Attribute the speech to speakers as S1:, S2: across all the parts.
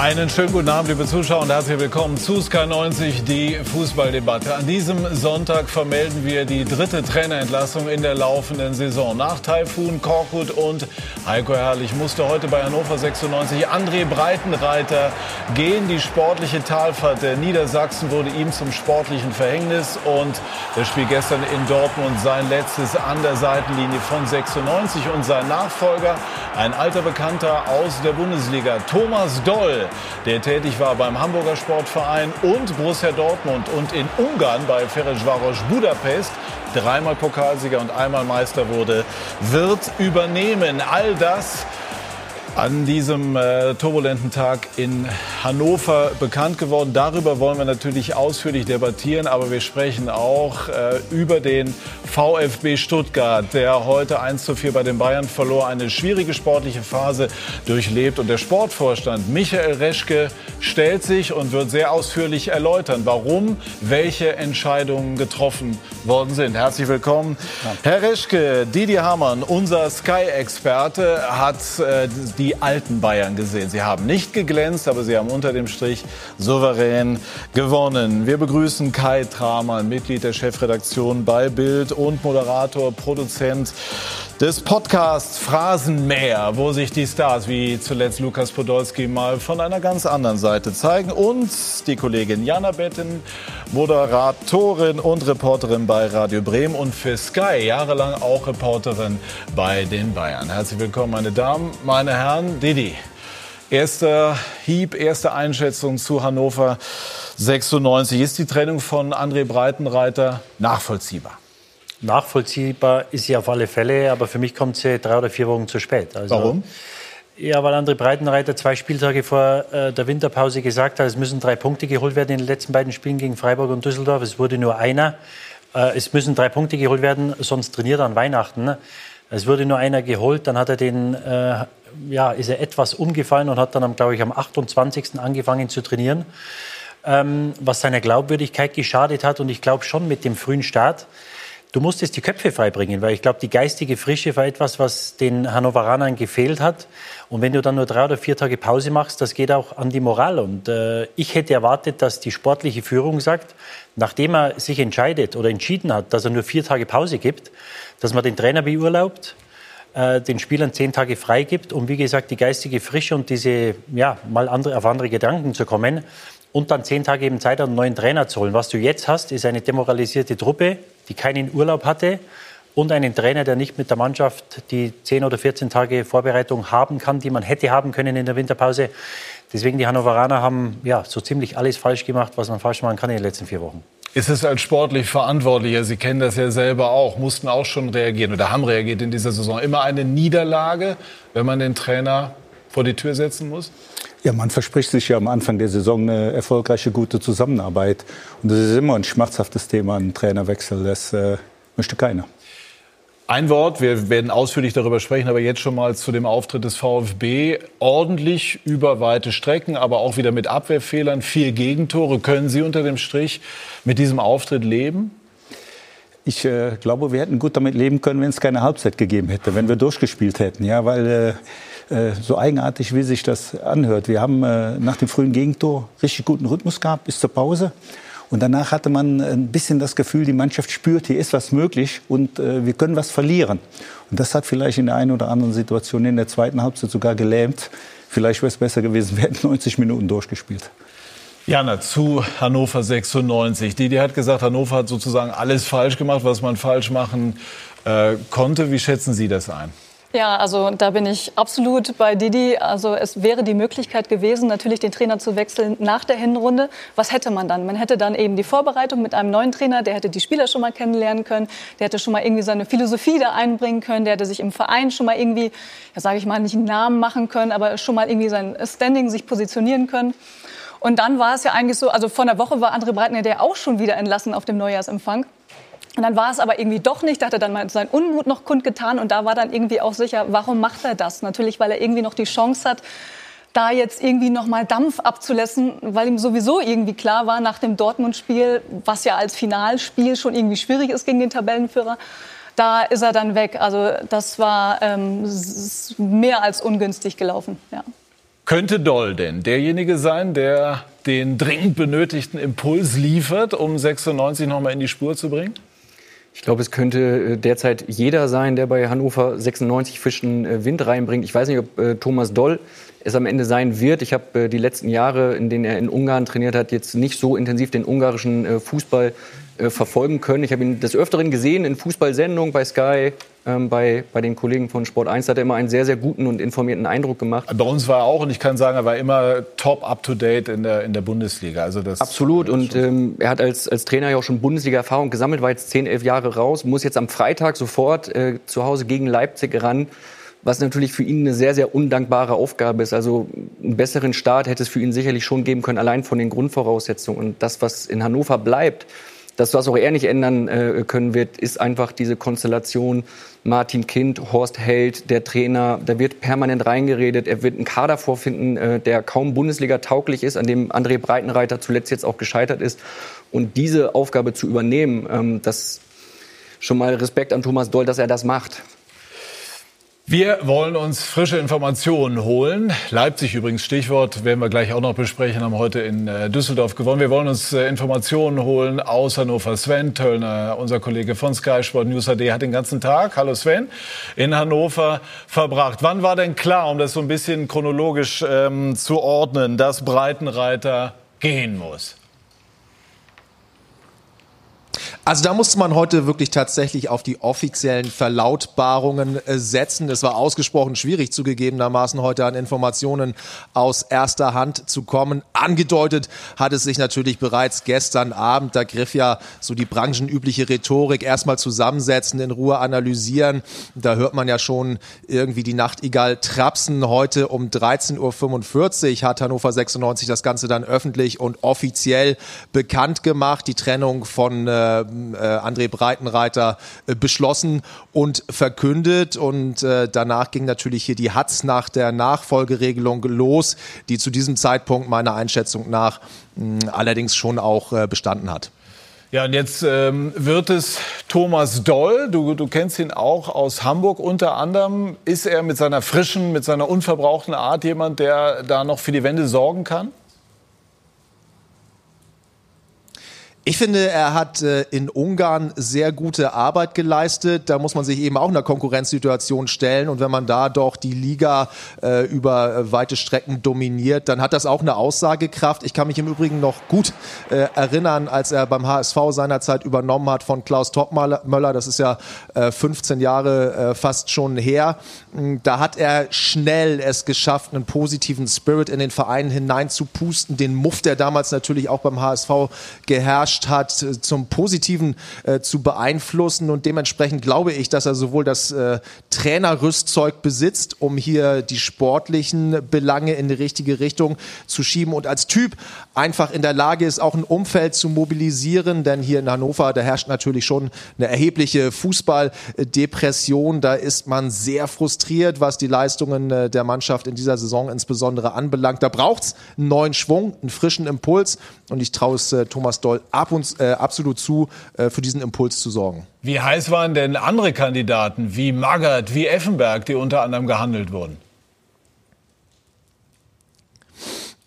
S1: Einen schönen guten Abend, liebe Zuschauer, und herzlich willkommen zu Sky 90, die Fußballdebatte. An diesem Sonntag vermelden wir die dritte Trainerentlassung in der laufenden Saison. Nach Taifun, Korkut und Heiko Herrlich musste heute bei Hannover 96 André Breitenreiter gehen. Die sportliche Talfahrt der Niedersachsen wurde ihm zum sportlichen Verhängnis und das Spiel gestern in Dortmund sein letztes an der Seitenlinie von 96 und sein Nachfolger, ein alter Bekannter aus der Bundesliga, Thomas Doll der tätig war beim Hamburger Sportverein und Borussia Dortmund und in Ungarn bei Ferencvaros Budapest dreimal Pokalsieger und einmal Meister wurde, wird übernehmen. All das an diesem äh, turbulenten Tag in Hannover bekannt geworden. Darüber wollen wir natürlich ausführlich debattieren, aber wir sprechen auch äh, über den VfB Stuttgart, der heute 1 zu 4 bei den Bayern verlor, eine schwierige sportliche Phase durchlebt. Und der Sportvorstand Michael Reschke stellt sich und wird sehr ausführlich erläutern, warum welche Entscheidungen getroffen worden sind. Herzlich willkommen. Herr Reschke, Didi Hamann, unser Sky-Experte, hat äh, die die alten Bayern gesehen. Sie haben nicht geglänzt, aber sie haben unter dem Strich souverän gewonnen. Wir begrüßen Kai Tramann, Mitglied der Chefredaktion bei Bild und Moderator, Produzent des Podcasts Phrasenmäher, wo sich die Stars wie zuletzt Lukas Podolski mal von einer ganz anderen Seite zeigen. Und die Kollegin Jana Betten, Moderatorin und Reporterin bei Radio Bremen und für Sky jahrelang auch Reporterin bei den Bayern. Herzlich willkommen, meine Damen, meine Herren. Didi, erster Hieb, erste Einschätzung zu Hannover 96. Ist die Trennung von André Breitenreiter nachvollziehbar?
S2: Nachvollziehbar ist sie auf alle Fälle, aber für mich kommt sie drei oder vier Wochen zu spät.
S1: Also, Warum?
S2: Ja, weil André Breitenreiter zwei Spieltage vor äh, der Winterpause gesagt hat, es müssen drei Punkte geholt werden in den letzten beiden Spielen gegen Freiburg und Düsseldorf. Es wurde nur einer. Äh, es müssen drei Punkte geholt werden, sonst trainiert er an Weihnachten. Es wurde nur einer geholt, dann hat er den, äh, ja, ist er etwas umgefallen und hat dann, glaube ich, am 28. angefangen zu trainieren, ähm, was seiner Glaubwürdigkeit geschadet hat. Und ich glaube schon mit dem frühen Start Du musstest die Köpfe freibringen, weil ich glaube, die geistige Frische war etwas, was den Hannoveranern gefehlt hat. Und wenn du dann nur drei oder vier Tage Pause machst, das geht auch an die Moral. Und äh, ich hätte erwartet, dass die sportliche Führung sagt, nachdem er sich entscheidet oder entschieden hat, dass er nur vier Tage Pause gibt, dass man den Trainer beurlaubt, äh, den Spielern zehn Tage frei gibt, um wie gesagt die geistige Frische und diese ja mal andere, auf andere Gedanken zu kommen und dann zehn Tage eben Zeit, einen neuen Trainer zu holen. Was du jetzt hast, ist eine demoralisierte Truppe, die keinen Urlaub hatte und einen Trainer, der nicht mit der Mannschaft die 10 oder 14 Tage Vorbereitung haben kann, die man hätte haben können in der Winterpause. Deswegen die Hannoveraner haben ja so ziemlich alles falsch gemacht, was man falsch machen kann in den letzten vier Wochen.
S1: Ist es als sportlich Verantwortlicher, Sie kennen das ja selber auch, mussten auch schon reagieren oder haben reagiert in dieser Saison, immer eine Niederlage, wenn man den Trainer vor die Tür setzen muss?
S3: Ja, man verspricht sich ja am Anfang der Saison eine erfolgreiche, gute Zusammenarbeit. Und das ist immer ein schmerzhaftes Thema, ein Trainerwechsel. Das äh, möchte keiner.
S1: Ein Wort, wir werden ausführlich darüber sprechen, aber jetzt schon mal zu dem Auftritt des VfB. Ordentlich über weite Strecken, aber auch wieder mit Abwehrfehlern, vier Gegentore. Können Sie unter dem Strich mit diesem Auftritt leben?
S3: Ich äh, glaube, wir hätten gut damit leben können, wenn es keine Halbzeit gegeben hätte, wenn wir durchgespielt hätten. Ja, weil äh, so eigenartig, wie sich das anhört. Wir haben äh, nach dem frühen Gegentor richtig guten Rhythmus gehabt bis zur Pause. Und danach hatte man ein bisschen das Gefühl, die Mannschaft spürt, hier ist was möglich und äh, wir können was verlieren. Und das hat vielleicht in der einen oder anderen Situation in der zweiten Halbzeit sogar gelähmt. Vielleicht wäre es besser gewesen, wir hätten 90 Minuten durchgespielt.
S1: Jana, zu Hannover 96. Didi hat gesagt, Hannover hat sozusagen alles falsch gemacht, was man falsch machen äh, konnte. Wie schätzen Sie das ein?
S4: Ja, also da bin ich absolut bei Didi. Also es wäre die Möglichkeit gewesen, natürlich den Trainer zu wechseln nach der Hinrunde. Was hätte man dann? Man hätte dann eben die Vorbereitung mit einem neuen Trainer, der hätte die Spieler schon mal kennenlernen können, der hätte schon mal irgendwie seine Philosophie da einbringen können, der hätte sich im Verein schon mal irgendwie, ja sage ich mal, nicht einen Namen machen können, aber schon mal irgendwie sein Standing sich positionieren können. Und dann war es ja eigentlich so, also vor einer Woche war André Breitner der auch schon wieder entlassen auf dem Neujahrsempfang. Und dann war es aber irgendwie doch nicht. Da hat er dann mal seinen Unmut noch kundgetan. Und da war dann irgendwie auch sicher, warum macht er das? Natürlich, weil er irgendwie noch die Chance hat, da jetzt irgendwie noch mal Dampf abzulassen, weil ihm sowieso irgendwie klar war nach dem Dortmund-Spiel, was ja als Finalspiel schon irgendwie schwierig ist gegen den Tabellenführer, da ist er dann weg. Also das war ähm, mehr als ungünstig gelaufen. Ja.
S1: Könnte Doll denn derjenige sein, der den dringend benötigten Impuls liefert, um 96 nochmal in die Spur zu bringen?
S5: Ich glaube, es könnte äh, derzeit jeder sein, der bei Hannover 96 frischen äh, Wind reinbringt. Ich weiß nicht, ob äh, Thomas Doll es am Ende sein wird. Ich habe die letzten Jahre, in denen er in Ungarn trainiert hat, jetzt nicht so intensiv den ungarischen Fußball verfolgen können. Ich habe ihn des Öfteren gesehen in Fußballsendungen bei Sky, ähm, bei, bei den Kollegen von Sport 1. Da hat er immer einen sehr, sehr guten und informierten Eindruck gemacht.
S1: Bei uns war er auch, und ich kann sagen, er war immer top up-to-date in der, in der Bundesliga. Also das,
S5: Absolut. Und ähm, er hat als, als Trainer ja auch schon Bundesliga-Erfahrung gesammelt, war jetzt 10, 11 Jahre raus, muss jetzt am Freitag sofort äh, zu Hause gegen Leipzig ran was natürlich für ihn eine sehr, sehr undankbare Aufgabe ist. Also einen besseren Start hätte es für ihn sicherlich schon geben können, allein von den Grundvoraussetzungen. Und das, was in Hannover bleibt, das, was auch er nicht ändern äh, können wird, ist einfach diese Konstellation Martin Kind, Horst Held, der Trainer. Da wird permanent reingeredet. Er wird einen Kader vorfinden, äh, der kaum Bundesliga tauglich ist, an dem André Breitenreiter zuletzt jetzt auch gescheitert ist. Und diese Aufgabe zu übernehmen, ähm, das schon mal Respekt an Thomas Doll, dass er das macht.
S1: Wir wollen uns frische Informationen holen. Leipzig übrigens, Stichwort, werden wir gleich auch noch besprechen, haben heute in äh, Düsseldorf gewonnen. Wir wollen uns äh, Informationen holen aus Hannover. Sven Töllner, unser Kollege von Sky Sport News AD, hat den ganzen Tag, hallo Sven, in Hannover verbracht. Wann war denn klar, um das so ein bisschen chronologisch ähm, zu ordnen, dass Breitenreiter gehen muss?
S6: Also da musste man heute wirklich tatsächlich auf die offiziellen Verlautbarungen äh, setzen. Es war ausgesprochen schwierig zugegebenermaßen heute an Informationen aus erster Hand zu kommen. Angedeutet hat es sich natürlich bereits gestern Abend. Da griff ja so die branchenübliche Rhetorik. Erstmal zusammensetzen, in Ruhe analysieren. Da hört man ja schon irgendwie die Nachtigall trapsen. Heute um 13.45 Uhr hat Hannover 96 das Ganze dann öffentlich und offiziell bekannt gemacht. Die Trennung von äh, André Breitenreiter äh, beschlossen und verkündet. Und äh, danach ging natürlich hier die Hatz nach der Nachfolgeregelung los, die zu diesem Zeitpunkt meiner Einschätzung nach allerdings schon auch äh, bestanden hat.
S1: Ja, und jetzt ähm, wird es Thomas Doll, du, du kennst ihn auch aus Hamburg unter anderem. Ist er mit seiner frischen, mit seiner unverbrauchten Art jemand, der da noch für die Wende sorgen kann?
S6: Ich finde, er hat äh, in Ungarn sehr gute Arbeit geleistet. Da muss man sich eben auch in einer Konkurrenzsituation stellen. Und wenn man da doch die Liga äh, über äh, weite Strecken dominiert, dann hat das auch eine Aussagekraft. Ich kann mich im Übrigen noch gut erinnern, als er beim HSV seinerzeit übernommen hat von Klaus Topmöller. Das ist ja 15 äh, Jahre fast schon her. Hm, da hat er schnell es geschafft, einen positiven Spirit in den Verein hineinzupusten. Den Muff, der damals natürlich auch beim HSV geherrscht geherrscht hat, äh, zum Positiven äh, zu beeinflussen. Und dementsprechend glaube ich, dass er sowohl das äh, Trainerrüstzeug besitzt, um hier die sportlichen Belange in die richtige Richtung zu schieben und als Typ einfach in der Lage ist, auch ein Umfeld zu mobilisieren. Denn hier in Hannover, da herrscht natürlich schon eine erhebliche Fußballdepression. Da ist man sehr frustriert, was die Leistungen äh, der Mannschaft in dieser Saison insbesondere anbelangt. Da braucht es einen neuen Schwung, einen frischen Impuls. Und ich traue es äh, Thomas Doll ab und äh, absolut zu, äh, für diesen Impuls zu sorgen.
S1: Wie heiß waren denn andere Kandidaten wie Magath, wie Effenberg, die unter anderem gehandelt wurden?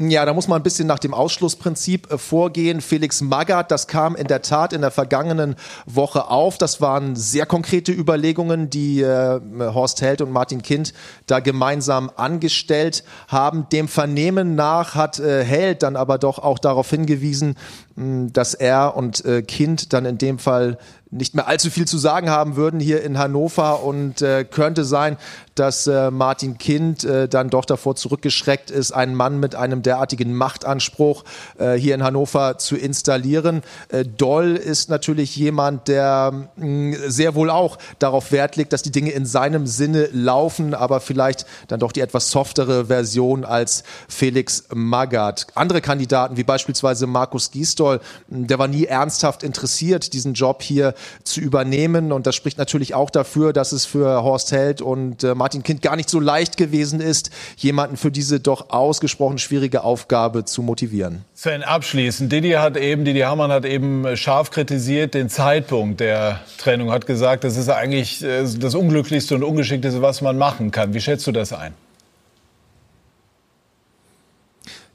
S6: Ja, da muss man ein bisschen nach dem Ausschlussprinzip äh, vorgehen. Felix Magath, das kam in der Tat in der vergangenen Woche auf. Das waren sehr konkrete Überlegungen, die äh, Horst Held und Martin Kind da gemeinsam angestellt haben. Dem Vernehmen nach hat äh, Held dann aber doch auch darauf hingewiesen, mh, dass er und äh, Kind dann in dem Fall nicht mehr allzu viel zu sagen haben würden hier in Hannover und äh, könnte sein, dass äh, Martin Kind äh, dann doch davor zurückgeschreckt ist, einen Mann mit einem derartigen Machtanspruch äh, hier in Hannover zu installieren. Äh, Doll ist natürlich jemand, der mh, mm, sehr wohl auch darauf Wert legt, dass die Dinge in seinem Sinne laufen, aber vielleicht dann doch die etwas softere Version als Felix Magath. Andere Kandidaten, wie beispielsweise Markus Gisdol, der war nie ernsthaft interessiert, diesen Job hier zu übernehmen. Und das spricht natürlich auch dafür, dass es für Horst Held und äh, Martin Kind gar nicht so leicht gewesen ist, jemanden für diese doch ausgesprochen schwierige Aufgabe zu motivieren.
S1: Sven, abschließend. Didi hat eben, Didi Hamann hat eben scharf kritisiert den Zeitpunkt der Trennung, hat gesagt, das ist eigentlich äh, das Unglücklichste und Ungeschickteste, was man machen kann. Wie schätzt du das ein?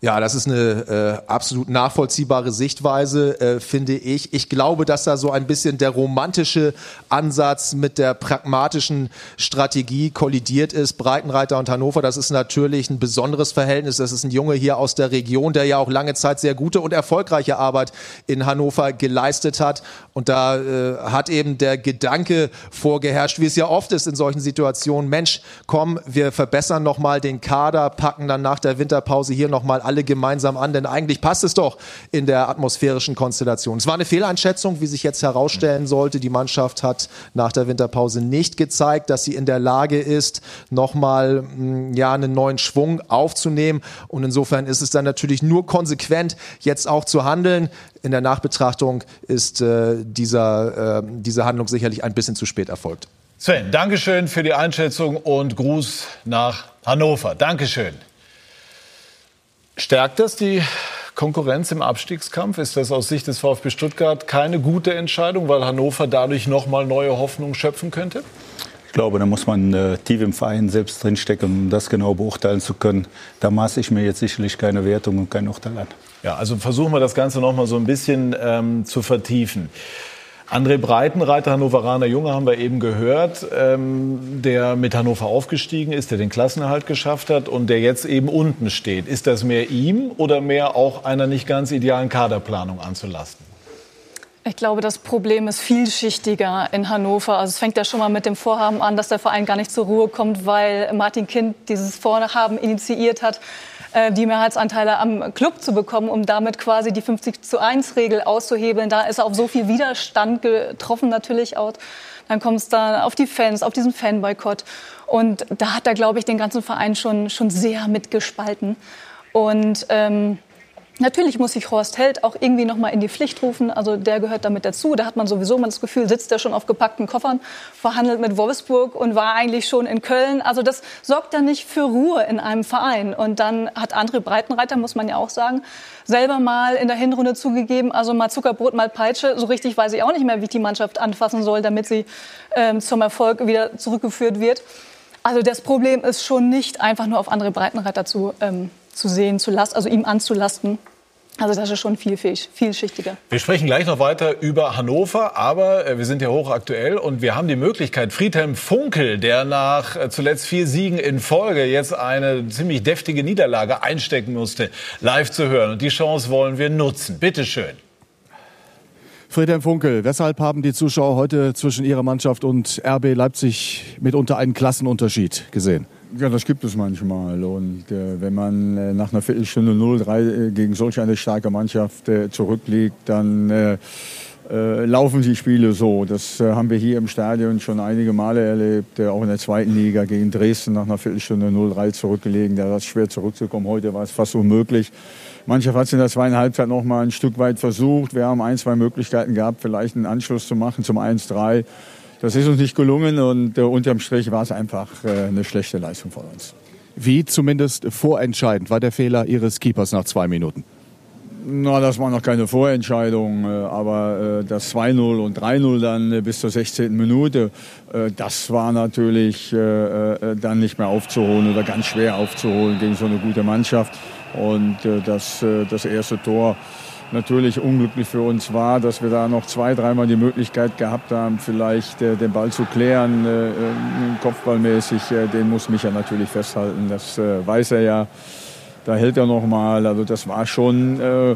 S6: Ja, das ist eine äh, absolut nachvollziehbare Sichtweise, äh, finde ich. Ich glaube, dass da so ein bisschen der romantische Ansatz mit der pragmatischen Strategie kollidiert ist. Breitenreiter und Hannover, das ist natürlich ein besonderes Verhältnis. Das ist ein Junge hier aus der Region, der ja auch lange Zeit sehr gute und erfolgreiche Arbeit in Hannover geleistet hat. Und da äh, hat eben der Gedanke vorgeherrscht, wie es ja oft ist in solchen Situationen, Mensch, komm, wir verbessern nochmal den Kader, packen dann nach der Winterpause hier nochmal alle gemeinsam an, denn eigentlich passt es doch in der atmosphärischen Konstellation. Es war eine Fehleinschätzung, wie sich jetzt herausstellen sollte. Die Mannschaft hat nach der Winterpause nicht gezeigt, dass sie in der Lage ist, nochmal mm, ja, einen neuen Schwung aufzunehmen. Und insofern ist es dann natürlich nur konsequent, jetzt auch zu handeln. In der Nachbetrachtung ist äh, dieser, äh, diese Handlung sicherlich ein bisschen zu spät erfolgt.
S1: Sven, Dankeschön für die Einschätzung und Gruß nach Hannover. Dankeschön. Stärkt das die Konkurrenz im Abstiegskampf? Ist das aus Sicht des VfB Stuttgart keine gute Entscheidung, weil Hannover dadurch nochmal neue Hoffnung schöpfen könnte?
S3: Ich glaube, da muss man äh, tief im Verein selbst drinstecken, um das genau beurteilen zu können. Da maße ich mir jetzt sicherlich keine Wertung und kein Urteil an.
S1: Ja, also versuchen wir das Ganze nochmal so ein bisschen ähm, zu vertiefen. André Breitenreiter, Hannoveraner Junge, haben wir eben gehört, ähm, der mit Hannover aufgestiegen ist, der den Klassenerhalt geschafft hat und der jetzt eben unten steht. Ist das mehr ihm oder mehr auch einer nicht ganz idealen Kaderplanung anzulasten?
S4: Ich glaube, das Problem ist vielschichtiger in Hannover. Also es fängt ja schon mal mit dem Vorhaben an, dass der Verein gar nicht zur Ruhe kommt, weil Martin Kind dieses Vorhaben initiiert hat äh, die Mehrheitsanteile am Club zu bekommen, um damit quasi die 50 zu 1 Regel auszuhebeln. Da ist auf so viel Widerstand getroffen natürlich auch. Dann kommt es da auf die Fans, auf diesen Fanboykott. Und da hat er, glaube ich, den ganzen Verein schon, schon sehr mitgespalten. Und ähm, Natürlich muss sich Horst Held auch irgendwie noch mal in die Pflicht rufen. Also der gehört damit dazu. Da hat man sowieso mal das Gefühl, sitzt er schon auf gepackten Koffern, verhandelt mit Wolfsburg und war eigentlich schon in Köln. Also das sorgt dann nicht für Ruhe in einem Verein. Und dann hat André Breitenreiter, muss man ja auch sagen, selber mal in der Hinrunde zugegeben, also mal Zuckerbrot, mal Peitsche. So richtig weiß ich auch nicht mehr, wie ich die Mannschaft anfassen soll, damit sie ähm, zum Erfolg wieder zurückgeführt wird. Also das Problem ist schon nicht einfach nur auf André Breitenreiter zu ähm, zu sehen, zu lasten, also ihm anzulasten. Also das ist schon viel, vielschichtiger.
S1: Wir sprechen gleich noch weiter über Hannover, aber äh, wir sind ja hochaktuell und wir haben die Möglichkeit, Friedhelm Funkel, der nach äh, zuletzt vier Siegen in Folge jetzt eine ziemlich deftige Niederlage einstecken musste, live zu hören. Und die Chance wollen wir nutzen. Bitte schön.
S7: Friedhelm Funkel, weshalb haben die Zuschauer heute zwischen ihrer Mannschaft und RB Leipzig mitunter einen Klassenunterschied gesehen?
S8: Ja, das gibt es manchmal. Und äh, wenn man äh, nach einer Viertelstunde 0-3 äh, gegen solch eine starke Mannschaft äh, zurückliegt, dann äh, äh, laufen die Spiele so. Das haben wir hier im Stadion schon einige Male erlebt. auch in der zweiten Liga gegen Dresden nach einer Viertelstunde 0-3 zurückgelegen. Da war es schwer zurückzukommen. Heute war es fast unmöglich. Mannschaft hat es in der zweiten Halbzeit noch mal ein Stück weit versucht. Wir haben ein, zwei Möglichkeiten gehabt, vielleicht einen Anschluss zu machen zum 1-3. Das ist uns nicht gelungen und äh, unterm Strich war es einfach äh, eine schlechte Leistung von uns.
S7: Wie zumindest vorentscheidend war der Fehler Ihres Keepers nach zwei Minuten?
S8: Na, das war noch keine Vorentscheidung, äh, aber äh, das 2-0 und 3-0 dann äh, bis zur 16. Minute, das war natürlich dann nicht mehr aufzuholen oder ganz schwer aufzuholen gegen so eine gute Mannschaft. Und das, das erste Tor natürlich unglücklich für uns war, dass wir da noch zwei, dreimal die Möglichkeit gehabt haben, vielleicht äh, den Ball zu klären, äh, äh kopfballmäßig. Äh, den muss Micha natürlich festhalten, das äh, weiß er ja. Da hält er noch mal. Also das war schon äh,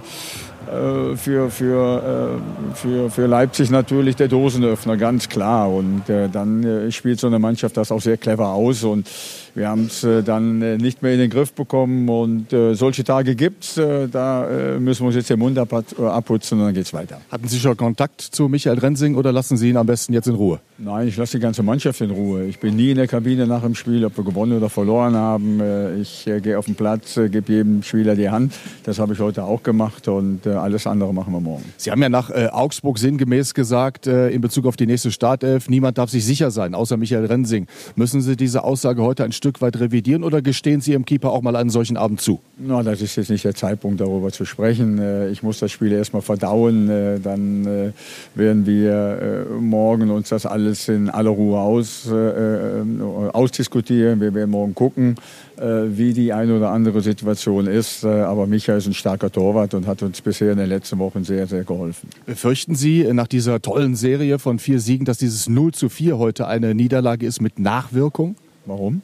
S8: für, für, für, für Leipzig natürlich der Dosenöffner, ganz klar. Und dann spielt so eine Mannschaft das auch sehr clever aus. Und wir haben es äh, dann äh, nicht mehr in den Griff bekommen und äh, solche Tage gibt es. da müssen wir uns jetzt den Mund abputzen und dann geht es weiter.
S7: Hatten Sie schon Kontakt zu Michael Rensing oder lassen Sie ihn am besten jetzt in Ruhe?
S8: Nein, ich lasse die ganze Mannschaft in Ruhe. Ich bin nie in der Kabine nach dem Spiel, ob wir gewonnen oder verloren haben. Ich gehe auf den Platz, gebe jedem Spieler die Hand. Das habe ich heute auch gemacht und alles andere machen wir morgen.
S7: Sie haben ja nach Augsburg sinngemäß gesagt, in Bezug auf die nächste Startelf, niemand darf sich sicher sein, außer Michael Rensing. Müssen Sie diese Aussage heute ein Stück weit revidieren oder gestehen Sie Ihrem Keeper auch mal einen solchen Abend zu?
S8: Na, das ist jetzt nicht der Zeitpunkt, darüber zu sprechen. Äh, ich muss das Spiel erstmal verdauen. Äh, dann äh, werden wir morgen uns das alles in aller Ruhe aus, ausdiskutieren. Wir werden morgen gucken, wie die eine oder andere Situation ist. Aber Micha ist ein starker Torwart und hat uns bisher in den letzten Wochen sehr, sehr geholfen.
S7: Befürchten Sie nach dieser tollen Serie von vier Siegen, dass dieses 0 zu 4 heute eine Niederlage ist mit Nachwirkung?
S8: Warum?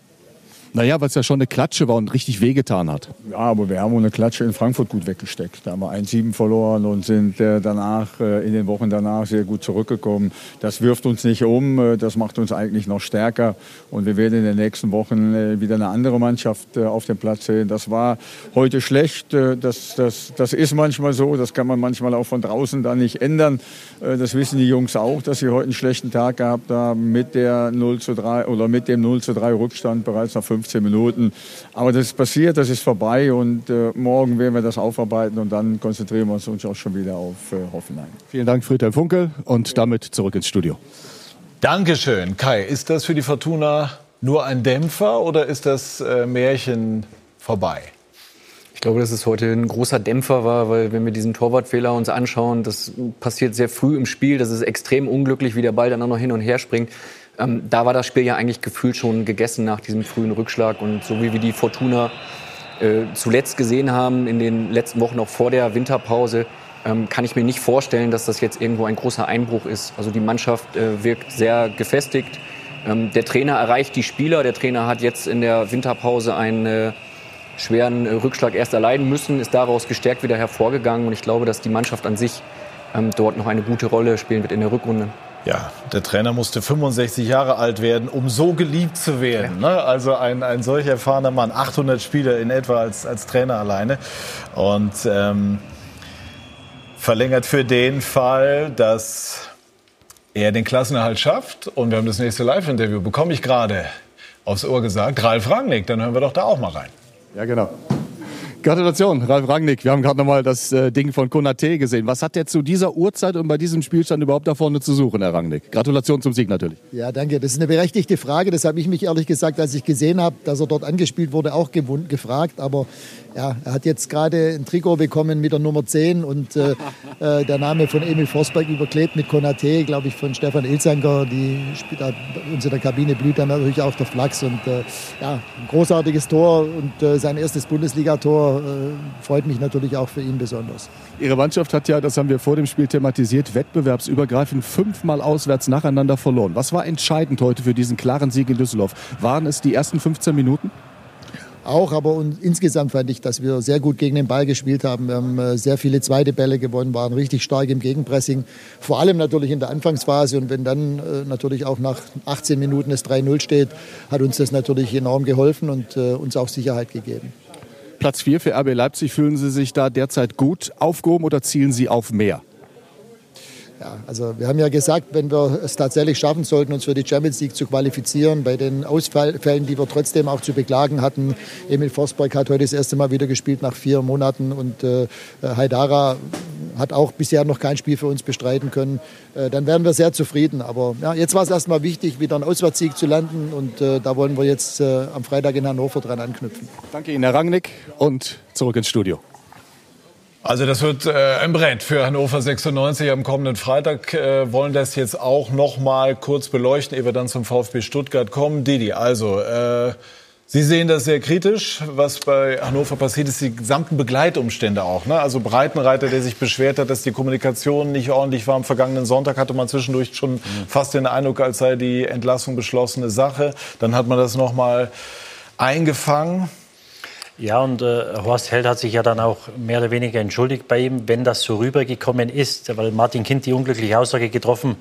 S7: Naja, weil es ja schon eine Klatsche war und richtig wehgetan hat.
S8: Ja, aber wir haben eine Klatsche in Frankfurt gut weggesteckt. Da haben wir 1-7 verloren und sind äh, danach, äh, in den Wochen danach sehr gut zurückgekommen. Das wirft uns nicht um, äh, das macht uns eigentlich noch stärker. Und wir werden in den nächsten Wochen wieder eine andere Mannschaft auf dem Platz sehen. Das war heute schlecht, das, das, das ist manchmal so, das kann man manchmal auch von draußen da nicht ändern. das wissen die Jungs auch, dass sie heute einen schlechten Tag gehabt haben mit der 0 zu 3 oder mit dem 0 zu 3 Rückstand bereits nach 5 15 Minuten. Aber das ist passiert, das ist vorbei und äh, morgen werden wir das aufarbeiten und dann konzentrieren wir uns auch schon wieder auf äh, Hoffenheim.
S7: Vielen Dank, Friedhelm Funkel und damit zurück ins Studio.
S1: Dankeschön. Kai, ist das für die Fortuna nur ein Dämpfer oder ist das äh, Märchen vorbei?
S5: Ich glaube, dass es heute ein großer Dämpfer war, weil wenn wir diesen Torwartfehler uns anschauen, das passiert sehr früh im Spiel, das ist extrem unglücklich, wie der Ball dann auch noch hin und her springt. Ähm, da war das Spiel ja eigentlich gefühlt schon gegessen nach diesem frühen Rückschlag. Und so wie wir die Fortuna äh, zuletzt gesehen haben, in den letzten Wochen auch vor der Winterpause, ähm, kann ich mir nicht vorstellen, dass das jetzt irgendwo ein großer Einbruch ist. Also die Mannschaft äh, wirkt sehr gefestigt. Ähm, der Trainer erreicht die Spieler. Der Trainer hat jetzt in der Winterpause einen äh, schweren äh, Rückschlag erst erleiden müssen, ist daraus gestärkt wieder hervorgegangen. Und ich glaube, dass die Mannschaft an sich ähm, dort noch eine gute Rolle spielen wird in der Rückrunde.
S1: Ja, der Trainer musste 65 Jahre alt werden, um so geliebt zu werden. Ne? Also ein, ein solch erfahrener Mann, 800 Spiele in etwa als, als Trainer alleine. Und ähm, verlängert für den Fall, dass er den Klassenerhalt schafft. Und wir haben das nächste Live-Interview, bekomme ich gerade aufs Ohr gesagt, Ralf Rangnick. Dann hören wir doch da auch mal rein.
S7: Ja, genau. Gratulation, Ralf Rangnick. Wir haben gerade noch mal das äh, Ding von Konate gesehen. Was hat der zu dieser Uhrzeit und bei diesem Spielstand überhaupt da vorne zu suchen, Herr Rangnick? Gratulation zum Sieg natürlich.
S9: Ja, danke. Das ist eine berechtigte Frage. Das habe ich mich ehrlich gesagt, als ich gesehen habe, dass er dort angespielt wurde, auch gefragt. Aber ja, er hat jetzt gerade ein Trikot bekommen mit der Nummer 10 und äh, äh, der Name von Emil Forsberg überklebt mit Konate, glaube ich, von Stefan Ilzanger. Die da uns in der Kabine blüht dann natürlich auch der Flachs und äh, ja, ein großartiges Tor und äh, sein erstes Bundesligator äh, freut mich natürlich auch für ihn besonders.
S7: Ihre Mannschaft hat ja, das haben wir vor dem Spiel thematisiert, wettbewerbsübergreifend fünfmal auswärts nacheinander verloren. Was war entscheidend heute für diesen klaren Sieg in Düsseldorf? Waren es die ersten 15 Minuten?
S9: auch, aber und insgesamt fand ich, dass wir sehr gut gegen den Ball gespielt haben. Wir haben äh, sehr viele zweite Bälle gewonnen, waren richtig stark im Gegenpressing, vor allem natürlich in der Anfangsphase und wenn dann äh, natürlich auch nach 18 Minuten es 3-0 steht, hat uns das natürlich enorm geholfen und uns auch Sicherheit gegeben.
S7: Platz 4 für RB Leipzig, fühlen Sie sich da derzeit gut aufgehoben oder zielen Sie auf mehr?
S9: Ja, also wir haben ja gesagt, wenn wir es tatsächlich schaffen sollten, uns für die Champions League zu qualifizieren, bei den Ausfällen, die wir trotzdem auch zu beklagen hatten, Emil Forsberg hat heute das erste Mal wieder gespielt nach vier Monaten und äh, Haidara hat auch bisher noch kein Spiel für uns bestreiten können, äh, dann wären wir sehr zufrieden. Aber ja, jetzt war es erstmal wichtig, wieder einen Auswärtssieg zu landen und äh, da wollen wir jetzt äh, am Freitag in Hannover dran anknüpfen.
S7: Danke Ihnen, Herr Rangnick, und zurück ins Studio.
S1: Also das wird äh, ein Brett für Hannover 96 am kommenden Freitag. Äh, wollen das jetzt auch noch mal kurz beleuchten, ehe wir dann zum VfB Stuttgart kommen. Didi, also äh, Sie sehen das sehr kritisch. Was bei Hannover passiert, ist die gesamten Begleitumstände auch. Ne? Also Breitenreiter, der sich beschwert hat, dass die Kommunikation nicht ordentlich war. Am vergangenen Sonntag hatte man zwischendurch schon mhm. fast den Eindruck, als sei die Entlassung beschlossene Sache. Dann hat man das noch mal eingefangen.
S2: Ja, und äh, Horst Held hat sich ja dann auch mehr oder weniger entschuldigt bei ihm, wenn das so rübergekommen ist, weil Martin Kind die unglückliche Aussage getroffen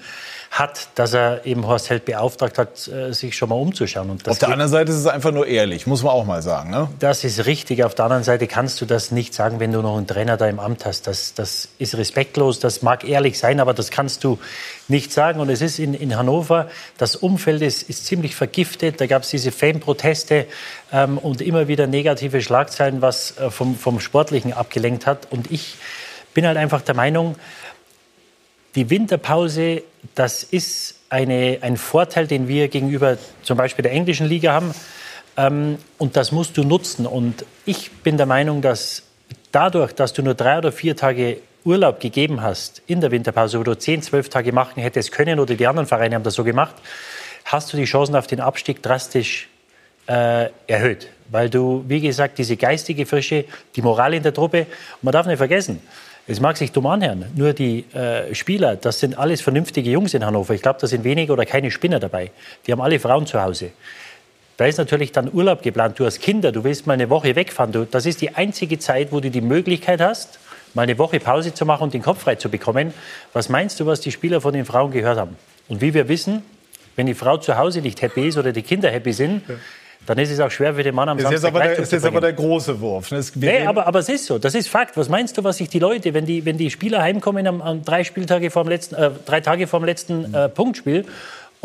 S2: hat, dass er eben Horst Held beauftragt hat, äh, sich schon mal umzuschauen.
S1: Und auf der anderen Seite ist es einfach nur ehrlich, muss man auch mal sagen. Ne?
S2: Das ist richtig. Auf der anderen Seite kannst du das nicht sagen, wenn du noch einen Trainer da im Amt hast. Das, das ist respektlos, das mag ehrlich sein, aber das kannst du nicht sagen. Und es ist in, in Hannover, das Umfeld ist, ist ziemlich vergiftet. Da gab es diese Fanproteste ähm, und immer wieder negative Schlagzeilen, was äh, vom, vom Sportlichen abgelenkt hat. Und ich bin halt einfach der Meinung, die Winterpause, das ist eine, ein Vorteil, den wir gegenüber zum Beispiel der englischen Liga haben. Ähm, und das musst du nutzen. Und ich bin der Meinung, dass dadurch, dass du nur drei oder vier Tage Urlaub gegeben hast in der Winterpause, wo du zehn, zwölf Tage machen hättest können oder die anderen Vereine haben das so gemacht, hast du die Chancen auf den Abstieg drastisch äh, erhöht. Weil du, wie gesagt, diese geistige Frische, die Moral in der Truppe, man darf nicht vergessen, es mag sich dumm anhören, nur die äh, Spieler, das sind alles vernünftige Jungs in Hannover. Ich glaube, da sind wenige oder keine Spinner dabei. Die haben alle Frauen zu Hause. Da ist natürlich dann Urlaub geplant. Du hast Kinder, du willst mal eine Woche wegfahren. Du, das ist die einzige Zeit, wo du die Möglichkeit hast, mal eine Woche Pause zu machen und den Kopf frei zu bekommen. Was meinst du, was die Spieler von den Frauen gehört haben? Und wie wir wissen, wenn die Frau zu Hause nicht happy ist oder die Kinder happy sind, dann ist es auch schwer für den Mann am
S1: das
S2: Samstag
S1: ist aber, der, ist jetzt aber der große Wurf.
S2: Das, nee, aber, aber es ist so, das ist Fakt. Was meinst du, was sich die Leute, wenn die, wenn die Spieler heimkommen am, am drei Spieltage vor dem letzten, äh, drei Tage vor dem letzten äh, Punktspiel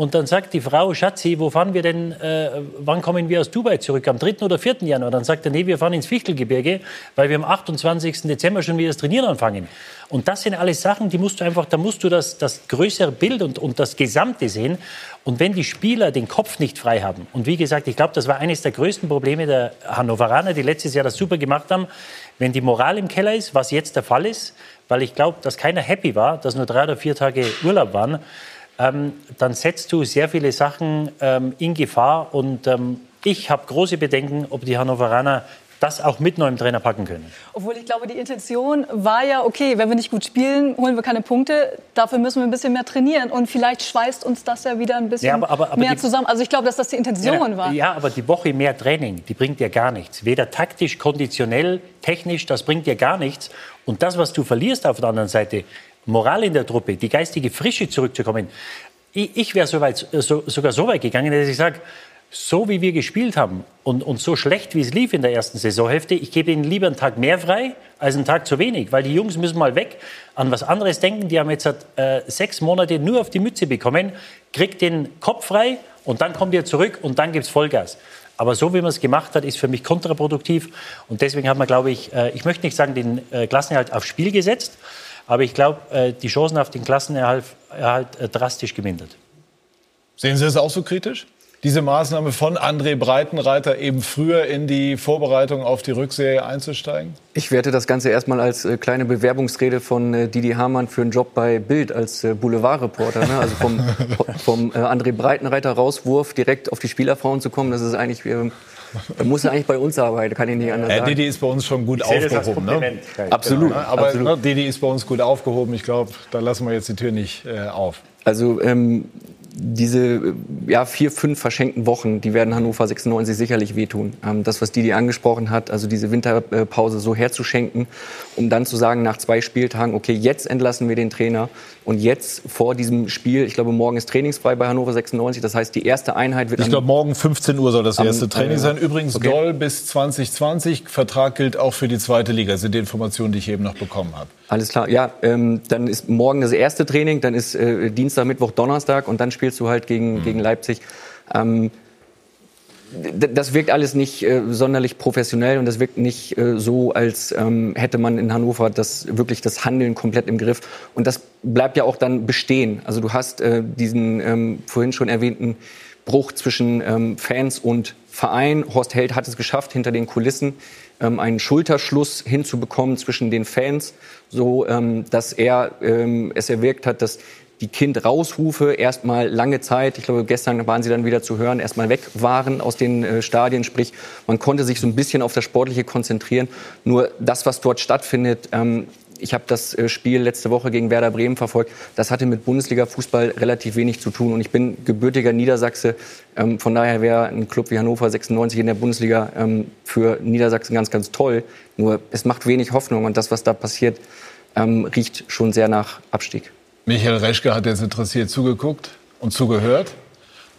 S2: und dann sagt die Frau, Schatzi, wo fahren wir denn, äh, wann kommen wir aus Dubai zurück? Am 3. oder 4. Januar? Dann sagt er, nee, wir fahren ins Fichtelgebirge, weil wir am 28. Dezember schon wieder das Trainieren anfangen. Und das sind alles Sachen, die musst du einfach, da musst du das, das größere Bild und, und das Gesamte sehen. Und wenn die Spieler den Kopf nicht frei haben, und wie gesagt, ich glaube, das war eines der größten Probleme der Hannoveraner, die letztes Jahr das super gemacht haben, wenn die Moral im Keller ist, was jetzt der Fall ist, weil ich glaube, dass keiner happy war, dass nur drei oder vier Tage Urlaub waren, ähm, dann setzt du sehr viele Sachen ähm, in Gefahr. Und ähm, ich habe große Bedenken, ob die Hannoveraner das auch mit neuem Trainer packen können.
S4: Obwohl ich glaube, die Intention war ja, okay, wenn wir nicht gut spielen, holen wir keine Punkte. Dafür müssen wir ein bisschen mehr trainieren. Und vielleicht schweißt uns das ja wieder ein bisschen ja, aber, aber, aber mehr die, zusammen. Also ich glaube, dass das die Intention
S2: ja,
S4: war.
S2: Ja, aber die Woche mehr Training, die bringt dir gar nichts. Weder taktisch, konditionell, technisch, das bringt dir gar nichts. Und das, was du verlierst auf der anderen Seite, Moral in der Truppe, die geistige Frische zurückzukommen. Ich, ich wäre so so, sogar so weit gegangen, dass ich sage, so wie wir gespielt haben und, und so schlecht wie es lief in der ersten Saisonhälfte, ich gebe ihnen lieber einen Tag mehr frei als einen Tag zu wenig, weil die Jungs müssen mal weg an was anderes denken. Die haben jetzt äh, sechs Monate nur auf die Mütze bekommen, kriegt den Kopf frei und dann kommt ihr zurück und dann gibt es Vollgas. Aber so wie man es gemacht hat, ist für mich kontraproduktiv und deswegen hat man, glaube ich, äh, ich möchte nicht sagen, den äh, Klassenerhalt aufs Spiel gesetzt, aber ich glaube, äh, die Chancen auf den Klassenerhalt äh, drastisch gemindert.
S1: Sehen Sie das auch so kritisch? Diese Maßnahme von André Breitenreiter eben früher in die Vorbereitung auf die Rückserie einzusteigen?
S5: Ich werte das Ganze erstmal als äh, kleine Bewerbungsrede von äh, Didi Hamann für einen Job bei Bild als äh, Boulevardreporter. Ne? Also vom, vom äh, André Breitenreiter Rauswurf direkt auf die Spielerfrauen zu kommen, das ist eigentlich äh, da muss er eigentlich bei uns arbeiten, kann ich nicht anders sagen.
S1: Didi ist bei uns schon gut aufgehoben. Ne?
S5: Absolut.
S1: Genau, aber
S5: absolut.
S1: Ne, Didi ist bei uns gut aufgehoben. Ich glaube, da lassen wir jetzt die Tür nicht äh, auf.
S5: Also ähm, diese ja, vier, fünf verschenkten Wochen, die werden Hannover 96 sicherlich wehtun. Ähm, das, was Didi angesprochen hat, also diese Winterpause so herzuschenken, um dann zu sagen, nach zwei Spieltagen, okay, jetzt entlassen wir den Trainer und jetzt vor diesem Spiel, ich glaube, morgen ist trainingsfrei bei Hannover 96, das heißt, die erste Einheit wird...
S1: Ich glaube, morgen 15 Uhr soll das erste am, Training sein. Übrigens okay. doll bis 2020. Vertrag gilt auch für die zweite Liga. Das sind die Informationen, die ich eben noch bekommen habe.
S5: Alles klar, ja. Ähm, dann ist morgen das erste Training, dann ist äh, Dienstag, Mittwoch, Donnerstag und dann spielst du halt gegen, mhm. gegen Leipzig. Ähm, das wirkt alles nicht äh, sonderlich professionell und das wirkt nicht äh, so, als ähm, hätte man in Hannover das wirklich das Handeln komplett im Griff. Und das bleibt ja auch dann bestehen. Also du hast äh, diesen ähm, vorhin schon erwähnten Bruch zwischen ähm, Fans und Verein. Horst Held hat es geschafft, hinter den Kulissen ähm, einen Schulterschluss hinzubekommen zwischen den Fans, so ähm, dass er ähm, es erwirkt hat, dass die Kind-Rausrufe erstmal lange Zeit, ich glaube, gestern waren sie dann wieder zu hören, erstmal weg waren aus den äh, Stadien. Sprich, man konnte sich so ein bisschen auf das Sportliche konzentrieren. Nur das, was dort stattfindet, ähm, ich habe das äh, Spiel letzte Woche gegen Werder Bremen verfolgt. Das hatte mit Bundesliga-Fußball relativ wenig zu tun. Und ich bin gebürtiger Niedersachse. Ähm, von daher wäre ein Club wie Hannover 96 in der Bundesliga ähm, für Niedersachsen ganz, ganz toll. Nur es macht wenig Hoffnung. Und das, was da passiert, ähm, riecht schon sehr nach Abstieg.
S1: Michael Reschke hat jetzt interessiert zugeguckt und zugehört.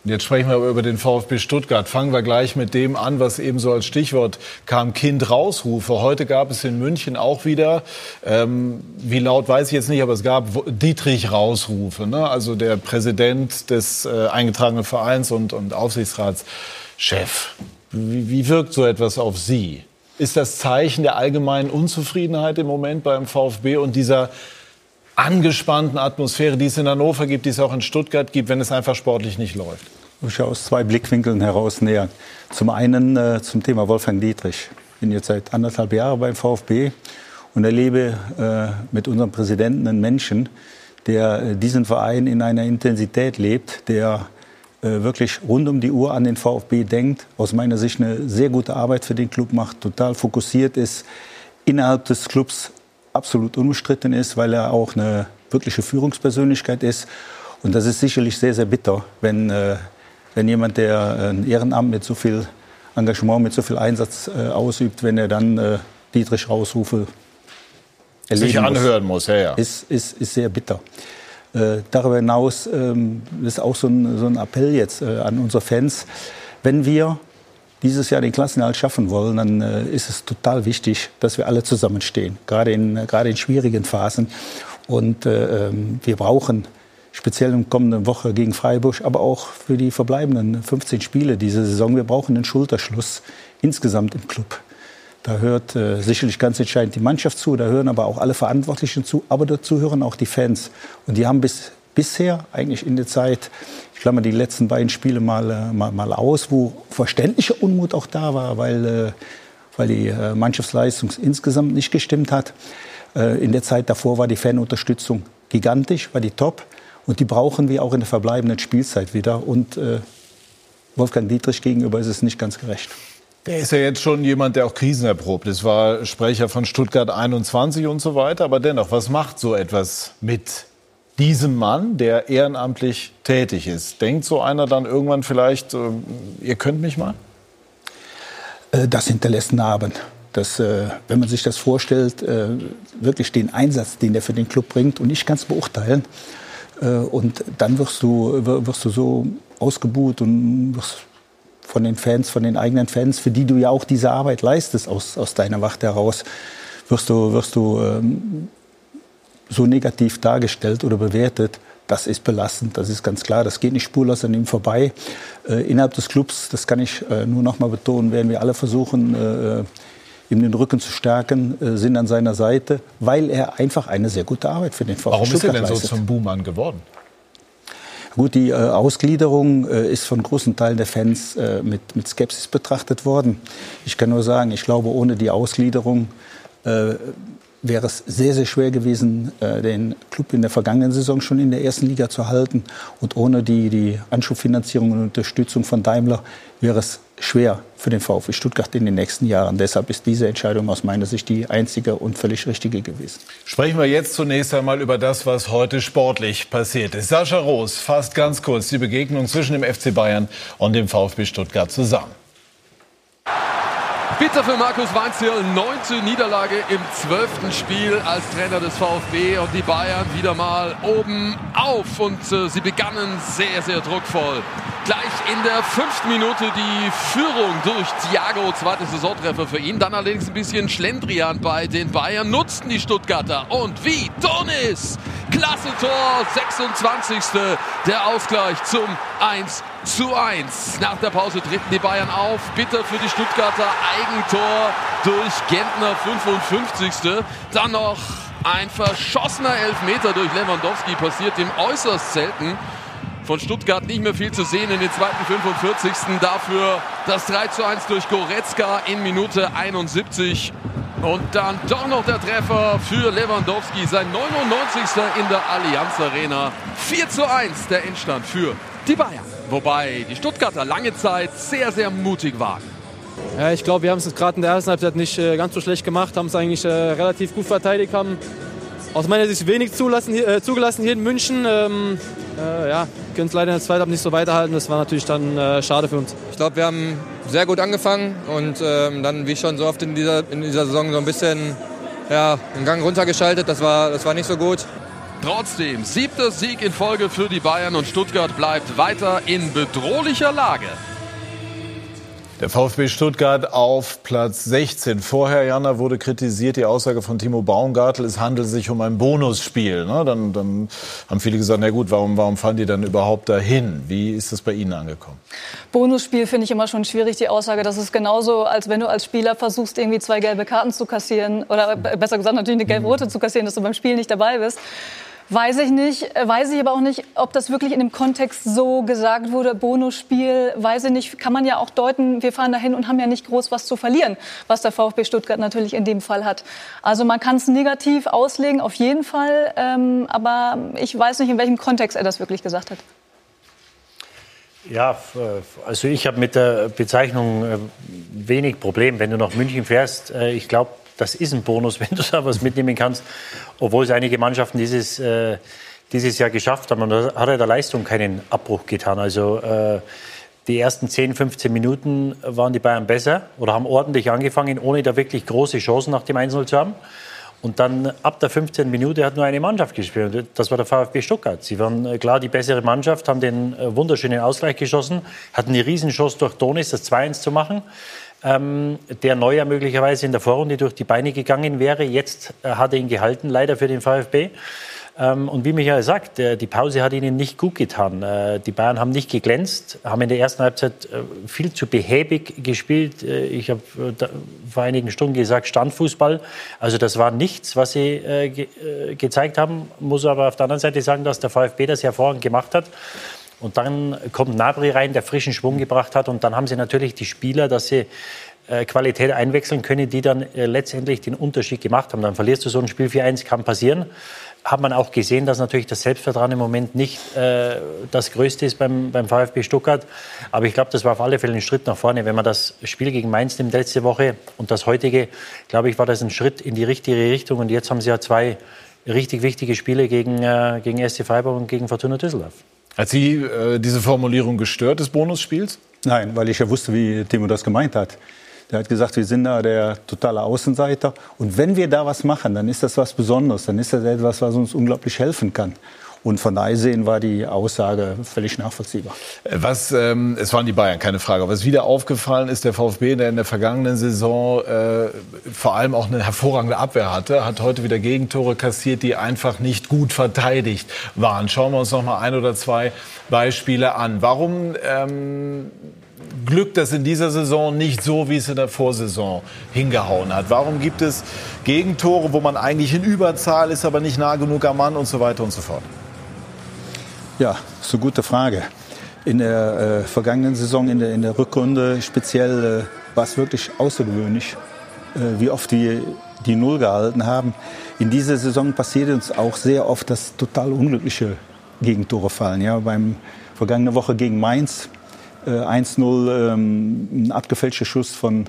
S1: Jetzt sprechen wir über den VfB Stuttgart. Fangen wir gleich mit dem an, was eben so als Stichwort kam, Kind rausrufe. Heute gab es in München auch wieder, ähm, wie laut weiß ich jetzt nicht, aber es gab Dietrich Rausrufe. Ne? Also der Präsident des äh, eingetragenen Vereins und, und Aufsichtsratschef. Wie, wie wirkt so etwas auf Sie? Ist das Zeichen der allgemeinen Unzufriedenheit im Moment beim VfB und dieser angespannten Atmosphäre, die es in Hannover gibt, die es auch in Stuttgart gibt, wenn es einfach sportlich nicht läuft?
S3: ich aus zwei Blickwinkeln heraus nähern. Zum einen äh, zum Thema Wolfgang Dietrich. Ich bin jetzt seit anderthalb Jahren beim VfB und erlebe äh, mit unserem Präsidenten einen Menschen, der äh, diesen Verein in einer Intensität lebt, der äh, wirklich rund um die Uhr an den VfB denkt, aus meiner Sicht eine sehr gute Arbeit für den Club macht, total fokussiert ist, innerhalb des Clubs absolut unbestritten ist, weil er auch eine wirkliche Führungspersönlichkeit ist. Und das ist sicherlich sehr, sehr bitter, wenn, äh, wenn jemand, der ein Ehrenamt mit so viel Engagement, mit so viel Einsatz äh, ausübt, wenn er dann äh, Dietrich rausrufe,
S1: sich anhören muss, muss ja, ja.
S3: Ist, ist, ist sehr bitter. Äh, darüber hinaus ähm, ist auch so ein, so ein Appell jetzt äh, an unsere Fans. Wenn wir dieses Jahr den Klassenerhalt schaffen wollen, dann äh, ist es total wichtig, dass wir alle zusammenstehen, gerade in, gerade in schwierigen Phasen. Und äh, ähm, wir brauchen speziell in der kommenden Woche gegen Freiburg, aber auch für die verbleibenden 15 Spiele diese Saison, wir brauchen einen Schulterschluss insgesamt im Club. Da hört äh, sicherlich ganz entscheidend die Mannschaft zu, da hören aber auch alle Verantwortlichen zu, aber dazu hören auch die Fans. Und die haben bis, bisher eigentlich in der Zeit, ich klammer die letzten beiden Spiele mal, äh, mal, mal aus, wo verständlicher Unmut auch da war, weil, äh, weil die äh, Mannschaftsleistung insgesamt nicht gestimmt hat. In der Zeit davor war die Fanunterstützung gigantisch, war die top. Und die brauchen wir auch in der verbleibenden Spielzeit wieder. Und Wolfgang Dietrich gegenüber ist es nicht ganz gerecht.
S1: Der ist ja jetzt schon jemand, der auch krisenerprobt ist, war Sprecher von Stuttgart 21 und so weiter. Aber dennoch, was macht so etwas mit diesem Mann, der ehrenamtlich tätig ist? Denkt so einer dann irgendwann vielleicht, ihr könnt mich mal?
S3: Äh, das hinterlässt Narben. Das, äh, wenn man sich das vorstellt, äh, wirklich den Einsatz, den er für den Club bringt, und ich kann es beurteilen. Und dann wirst du, wirst du so ausgebuht und wirst von den Fans, von den eigenen Fans, für die du ja auch diese Arbeit leistest aus, aus deiner Wacht heraus, wirst du, wirst du ähm, so negativ dargestellt oder bewertet. Das ist belastend, das ist ganz klar. Das geht nicht spurlos an ihm vorbei. Äh, innerhalb des Clubs, das kann ich äh, nur noch mal betonen, werden wir alle versuchen, äh, ihm den Rücken zu stärken, äh, sind an seiner Seite, weil er einfach eine sehr gute Arbeit für den VfB
S1: Warum ist er denn so zum Buhmann geworden?
S3: Gut, die äh, Ausgliederung äh, ist von großen Teilen der Fans äh, mit, mit Skepsis betrachtet worden. Ich kann nur sagen, ich glaube, ohne die Ausgliederung äh, wäre es sehr, sehr schwer gewesen, äh, den Club in der vergangenen Saison schon in der ersten Liga zu halten. Und ohne die, die Anschubfinanzierung und Unterstützung von Daimler wäre es schwer für den VfB Stuttgart in den nächsten Jahren. Deshalb ist diese Entscheidung aus meiner Sicht die einzige und völlig richtige gewesen.
S1: Sprechen wir jetzt zunächst einmal über das, was heute sportlich passiert ist. Sascha Roos fasst ganz kurz die Begegnung zwischen dem FC Bayern und dem VfB Stuttgart zusammen.
S10: Bitter für Markus Weinzierl, neunte Niederlage im zwölften Spiel als Trainer des VfB und die Bayern wieder mal oben auf und äh, sie begannen sehr, sehr druckvoll. Gleich in der fünften Minute die Führung durch Thiago, zweite Saisontreffer für ihn. Dann allerdings ein bisschen Schlendrian bei den Bayern, nutzten die Stuttgarter und wie Donis! Klasse Tor, 26. Der Ausgleich zum 1 zu 1. Nach der Pause treten die Bayern auf. Bitter für die Stuttgarter Eigentor durch Gentner 55. Dann noch ein verschossener Elfmeter durch Lewandowski passiert dem äußerst selten. Von Stuttgart nicht mehr viel zu sehen in den zweiten 45. Dafür das 3 zu 1 durch Goretzka in Minute 71. Und dann doch noch der Treffer für Lewandowski, sein 99. in der Allianz Arena. 4 zu 1 der Endstand für die Bayern. Wobei die Stuttgarter lange Zeit sehr, sehr mutig waren.
S11: Ja, ich glaube, wir haben es gerade in der ersten Halbzeit nicht äh, ganz so schlecht gemacht, haben es eigentlich äh, relativ gut verteidigt, haben aus meiner Sicht wenig zulassen, äh, zugelassen hier in München. Ähm, äh, ja, können es leider in der zweiten Halbzeit nicht so weiterhalten. Das war natürlich dann äh, schade für uns.
S12: Ich glaube, wir haben sehr gut angefangen und ähm, dann, wie schon so oft in dieser, in dieser Saison, so ein bisschen ja, einen Gang runtergeschaltet. Das war, das war nicht so gut.
S10: Trotzdem, siebter Sieg in Folge für die Bayern und Stuttgart bleibt weiter in bedrohlicher Lage.
S1: Der VfB Stuttgart auf Platz 16. Vorher, Jana, wurde kritisiert die Aussage von Timo Baumgartel, es handelt sich um ein Bonusspiel. Ne? Dann, dann, haben viele gesagt, na gut, warum, warum fahren die dann überhaupt dahin? Wie ist das bei Ihnen angekommen?
S4: Bonusspiel finde ich immer schon schwierig, die Aussage. Das ist genauso, als wenn du als Spieler versuchst, irgendwie zwei gelbe Karten zu kassieren oder besser gesagt natürlich eine gelbe rote zu kassieren, dass du beim Spiel nicht dabei bist Weiß ich nicht. Äh, weiß ich aber auch nicht, ob das wirklich in dem Kontext so gesagt wurde. Bonusspiel, weiß ich nicht. Kann man ja auch deuten, wir fahren dahin und haben ja nicht groß was zu verlieren, was der VfB Stuttgart natürlich in dem Fall hat. Also man kann es negativ auslegen, auf jeden Fall. Ähm, aber ich weiß nicht, in welchem Kontext er das wirklich gesagt hat.
S2: Ja, also ich habe mit der Bezeichnung äh, wenig Problem. Wenn du nach München fährst, äh, ich glaube, das ist ein Bonus, wenn du da was mitnehmen kannst, obwohl es einige Mannschaften dieses, äh, dieses Jahr geschafft haben. Und da hat er der Leistung keinen Abbruch getan. Also äh, die ersten 10, 15 Minuten waren die Bayern besser oder haben ordentlich angefangen, ohne da wirklich große Chancen nach dem 1 zu haben. Und dann ab der 15. Minute hat nur eine Mannschaft gespielt. Das war der VfB Stuttgart. Sie waren äh, klar die bessere Mannschaft, haben den äh, wunderschönen Ausgleich geschossen, hatten eine Riesenchance durch Donis, das 2-1 zu machen ähm, der Neuer möglicherweise in der Vorrunde durch die Beine gegangen wäre. Jetzt äh, hat er ihn gehalten, leider für den VfB. Ähm, und wie Michael sagt, äh, die Pause hat ihnen nicht gut getan. Äh, die Bayern haben nicht geglänzt, haben in der ersten Halbzeit äh, viel zu behäbig gespielt. Äh, ich habe äh, vor einigen Stunden gesagt, Standfußball. Also das war nichts, was sie ge gezeigt haben. Muss aber auf der anderen Seite sagen, dass der VfB das hervorragend gemacht hat. Und dann kommt Nabri rein, der frischen Schwung gebracht hat. Und dann haben sie natürlich die Spieler, dass sie äh, Qualität einwechseln können, die dann äh, letztendlich den Unterschied gemacht haben. Dann verlierst du so ein Spiel 4-1, kann passieren. Hat man auch gesehen, dass natürlich das Selbstvertrauen im Moment nicht äh, das Größte ist beim, beim VfB Stuttgart. Aber ich glaube, das war auf alle Fälle ein Schritt nach vorne. Wenn man das Spiel gegen Mainz nimmt letzte Woche und das heutige, glaube ich, war das ein Schritt in die richtige Richtung. Und jetzt haben sie ja zwei richtig wichtige Spiele gegen, äh, gegen SC Freiburg und gegen Fortuna Düsseldorf.
S1: Hat Sie äh, diese Formulierung gestört des Bonusspiels?
S3: Nein, weil ich ja wusste, wie Timo das gemeint hat. Der hat gesagt, wir sind da der totale Außenseiter. Und wenn wir da was machen, dann ist das was Besonderes. Dann ist das etwas, was uns unglaublich helfen kann. Und von daher sehen war die Aussage völlig nachvollziehbar.
S1: Was, ähm, es waren die Bayern, keine Frage. Was wieder aufgefallen ist, der VfB, der in der vergangenen Saison äh, vor allem auch eine hervorragende Abwehr hatte, hat heute wieder Gegentore kassiert, die einfach nicht gut verteidigt waren. Schauen wir uns noch mal ein oder zwei Beispiele an. Warum ähm, glückt das in dieser Saison nicht so, wie es in der Vorsaison hingehauen hat? Warum gibt es Gegentore, wo man eigentlich in Überzahl ist, aber nicht nah genug am Mann und so weiter und so fort?
S3: Ja, das ist eine gute Frage. In der äh, vergangenen Saison, in der, in der Rückrunde speziell, äh, war es wirklich außergewöhnlich, äh, wie oft die die Null gehalten haben. In dieser Saison passiert uns auch sehr oft, dass total unglückliche Gegentore fallen. Ja, beim vergangene Woche gegen Mainz 1-0 äh, ähm, ein abgefälschter Schuss von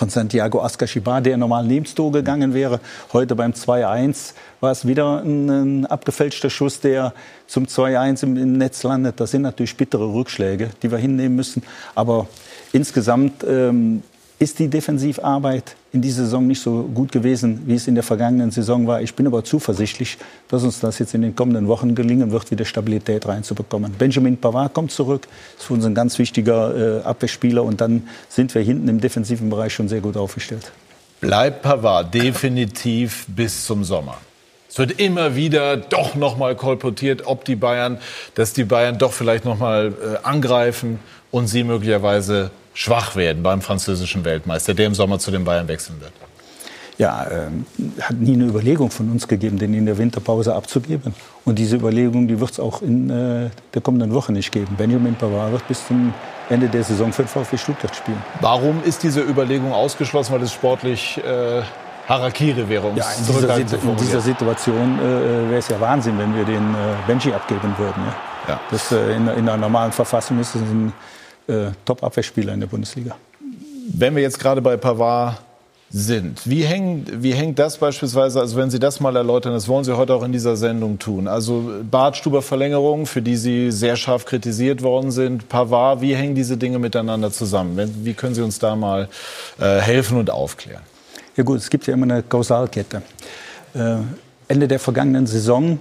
S3: von Santiago Ascashibar, der normal neben Tor gegangen wäre. Heute beim 2-1 war es wieder ein, ein, abgefälschter Schuss, der zum 2-1 im, im, Netz landet. Das sind natürlich bittere Rückschläge, die wir hinnehmen müssen. Aber insgesamt ähm, ist die Defensivarbeit in dieser Saison nicht so gut gewesen, wie es in der vergangenen Saison war. Ich bin aber zuversichtlich, dass uns das jetzt in den kommenden Wochen gelingen wird, wieder Stabilität reinzubekommen. Benjamin Pavard kommt zurück, ist für uns ein ganz wichtiger äh, Abwehrspieler und dann sind wir hinten im defensiven Bereich schon sehr gut aufgestellt.
S1: Bleibt Pavard definitiv bis zum Sommer. Es wird immer wieder doch noch mal kolportiert, ob die Bayern, dass die Bayern doch vielleicht noch mal äh, angreifen und sie möglicherweise schwach werden beim französischen Weltmeister, der im Sommer zu den Bayern wechseln wird?
S3: Ja, äh, hat nie eine Überlegung von uns gegeben, den in der Winterpause abzugeben. Und diese Überlegung, die wird es auch in äh, der kommenden Woche nicht geben. Benjamin Pavard wird bis zum Ende der Saison für den VfB Stuttgart spielen.
S1: Warum ist diese Überlegung ausgeschlossen? Weil es sportlich äh, Harakiri wäre, um
S3: ja, in, dieser, in dieser Situation äh, wäre es ja Wahnsinn, wenn wir den äh, Benji abgeben würden. Ja? Ja. Das, äh, in, in einer normalen Verfassung ist es ein äh, Top-Abwehrspieler in der Bundesliga.
S1: Wenn wir jetzt gerade bei Pavard sind. Wie hängt, wie hängt das beispielsweise, also wenn Sie das mal erläutern, das wollen Sie heute auch in dieser Sendung tun. Also Bartstuber-Verlängerung, für die Sie sehr scharf kritisiert worden sind, Pavard, wie hängen diese Dinge miteinander zusammen? Wie können Sie uns da mal äh, helfen und aufklären?
S3: Ja gut, es gibt ja immer eine Kausalkette. Äh, Ende der vergangenen Saison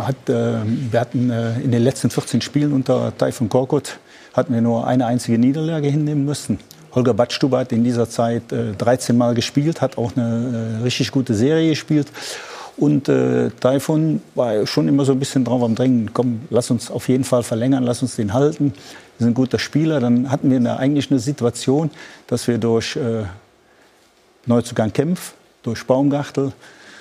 S3: hat, äh, wir hatten äh, in den letzten 14 Spielen unter Taifun Korkut hatten wir nur eine einzige Niederlage hinnehmen müssen. Holger Badstuber hat in dieser Zeit äh, 13 Mal gespielt, hat auch eine äh, richtig gute Serie gespielt. Und äh, Taifun war schon immer so ein bisschen drauf am Drängen. Komm, lass uns auf jeden Fall verlängern, lass uns den halten. Wir sind ein guter Spieler. Dann hatten wir eine, eigentlich eine Situation, dass wir durch äh, Neuzugang Kempf, durch Baumgartel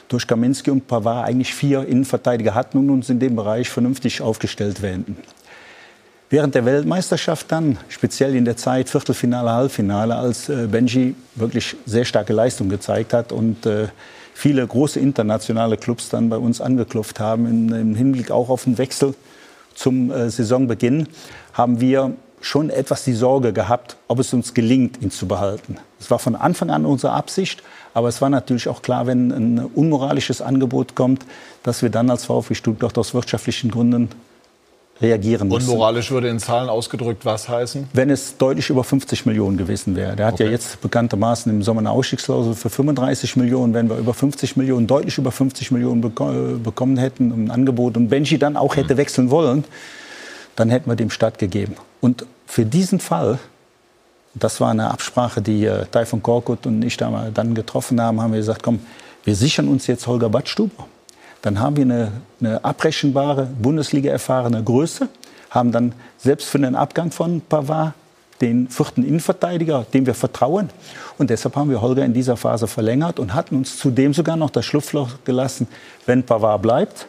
S3: durch Kaminski und Pavard eigentlich vier Innenverteidiger hatten und uns in dem Bereich vernünftig aufgestellt werden. Während der Weltmeisterschaft dann, speziell in der Zeit Viertelfinale, Halbfinale, als äh, Benji wirklich sehr starke Leistung gezeigt hat und äh, viele große internationale Clubs dann bei uns angeklopft haben, im, Hinblick auch auf den Wechsel zum äh, Saisonbeginn, haben wir schon etwas die Sorge gehabt, ob es uns gelingt, ihn zu behalten. Es war von Anfang an unsere Absicht, aber es war natürlich auch klar, wenn ein unmoralisches Angebot kommt, dass wir dann als VfB Stuttgart aus wirtschaftlichen Gründen reagieren müssen.
S1: Unmoralisch würde in Zahlen ausgedrückt was heißen?
S3: Wenn es deutlich über 50 Millionen gewesen wäre. Der hat okay. ja jetzt bekanntermaßen im Sommer eine Ausstiegsklausel für 35 Millionen. Wenn wir über 50 Millionen, deutlich über 50 Millionen bek bekommen hätten, ein Angebot und Benji dann auch hätte wechseln wollen, dann hätten wir dem stattgegeben. Und für diesen Fall, das war eine Absprache, die äh, Taifun Korkut und ich da dann getroffen haben, haben wir gesagt, komm, wir sichern uns jetzt Holger Badstuber dann haben wir eine, eine abrechenbare, Bundesliga-erfahrene Größe, haben dann selbst für den Abgang von Pavard den vierten Innenverteidiger, dem wir vertrauen. Und deshalb haben wir Holger in dieser Phase verlängert und hatten uns zudem sogar noch das Schlupfloch gelassen, wenn Pavard bleibt,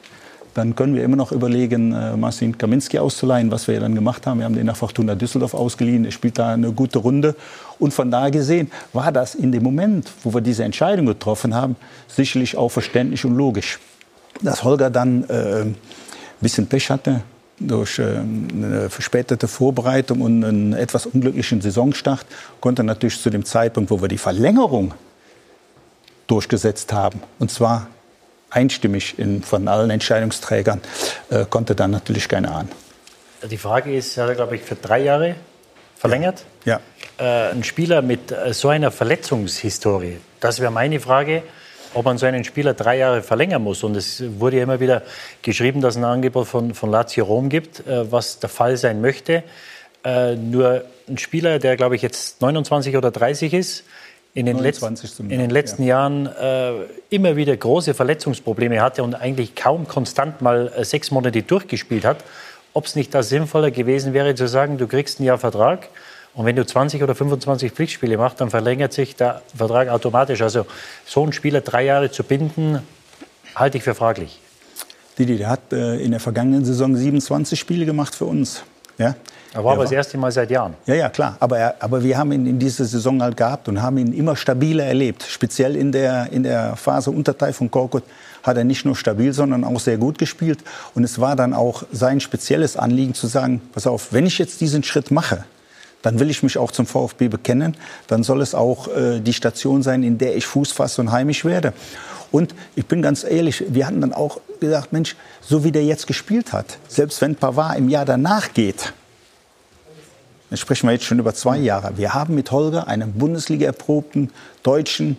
S3: dann können wir immer noch überlegen, äh, Marcin Kaminski auszuleihen, was wir ja dann gemacht haben. Wir haben den nach Fortuna Düsseldorf ausgeliehen. Er spielt da eine gute Runde. Und von daher gesehen war das in dem Moment, wo wir diese Entscheidung getroffen haben, sicherlich auch verständlich und logisch dass Holger dann äh, ein bisschen Pech hatte durch äh, eine verspätete Vorbereitung und einen etwas unglücklichen Saisonstart, konnte natürlich zu dem Zeitpunkt, wo wir die Verlängerung durchgesetzt haben, und zwar einstimmig in, von allen Entscheidungsträgern, äh, konnte dann natürlich keine ahnen.
S2: Die Frage ist, er hat, glaube ich, für drei Jahre verlängert.
S3: Ja.
S2: ja. Äh, ein Spieler mit äh, so einer Verletzungshistorie, das wäre meine Frage ob man so einen Spieler drei Jahre verlängern muss. Und es wurde ja immer wieder geschrieben, dass es ein Angebot von, von Lazio Rom gibt, äh, was der Fall sein möchte. Äh, nur ein Spieler, der, glaube ich, jetzt 29 oder 30 ist, in den, letzten, in den letzten ja. Jahren äh, immer wieder große Verletzungsprobleme hatte und eigentlich kaum konstant mal äh, sechs Monate durchgespielt hat, ob es nicht da sinnvoller gewesen wäre zu sagen, du kriegst ein Jahr Vertrag und wenn du 20 oder 25 Pflichtspiele machst, dann verlängert sich der Vertrag automatisch. Also so einen Spieler drei Jahre zu binden, halte ich für fraglich.
S3: Didi, der hat äh, in der vergangenen Saison 27 Spiele gemacht für uns. Ja?
S2: Er war aber das erste Mal seit Jahren.
S3: Ja, ja, klar. Aber, er, aber wir haben ihn in dieser Saison halt gehabt und haben ihn immer stabiler erlebt. Speziell in der, in der Phase unter Taifun Korkut hat er nicht nur stabil, sondern auch sehr gut gespielt. Und es war dann auch sein spezielles Anliegen zu sagen, pass auf, wenn ich jetzt diesen Schritt mache, dann will ich mich auch zum VfB bekennen. Dann soll es auch äh, die Station sein, in der ich Fuß fasse und heimisch werde. Und ich bin ganz ehrlich, wir hatten dann auch gesagt, Mensch, so wie der jetzt gespielt hat, selbst wenn Pavard im Jahr danach geht, dann sprechen wir jetzt schon über zwei Jahre. Wir haben mit Holger einen Bundesliga-erprobten deutschen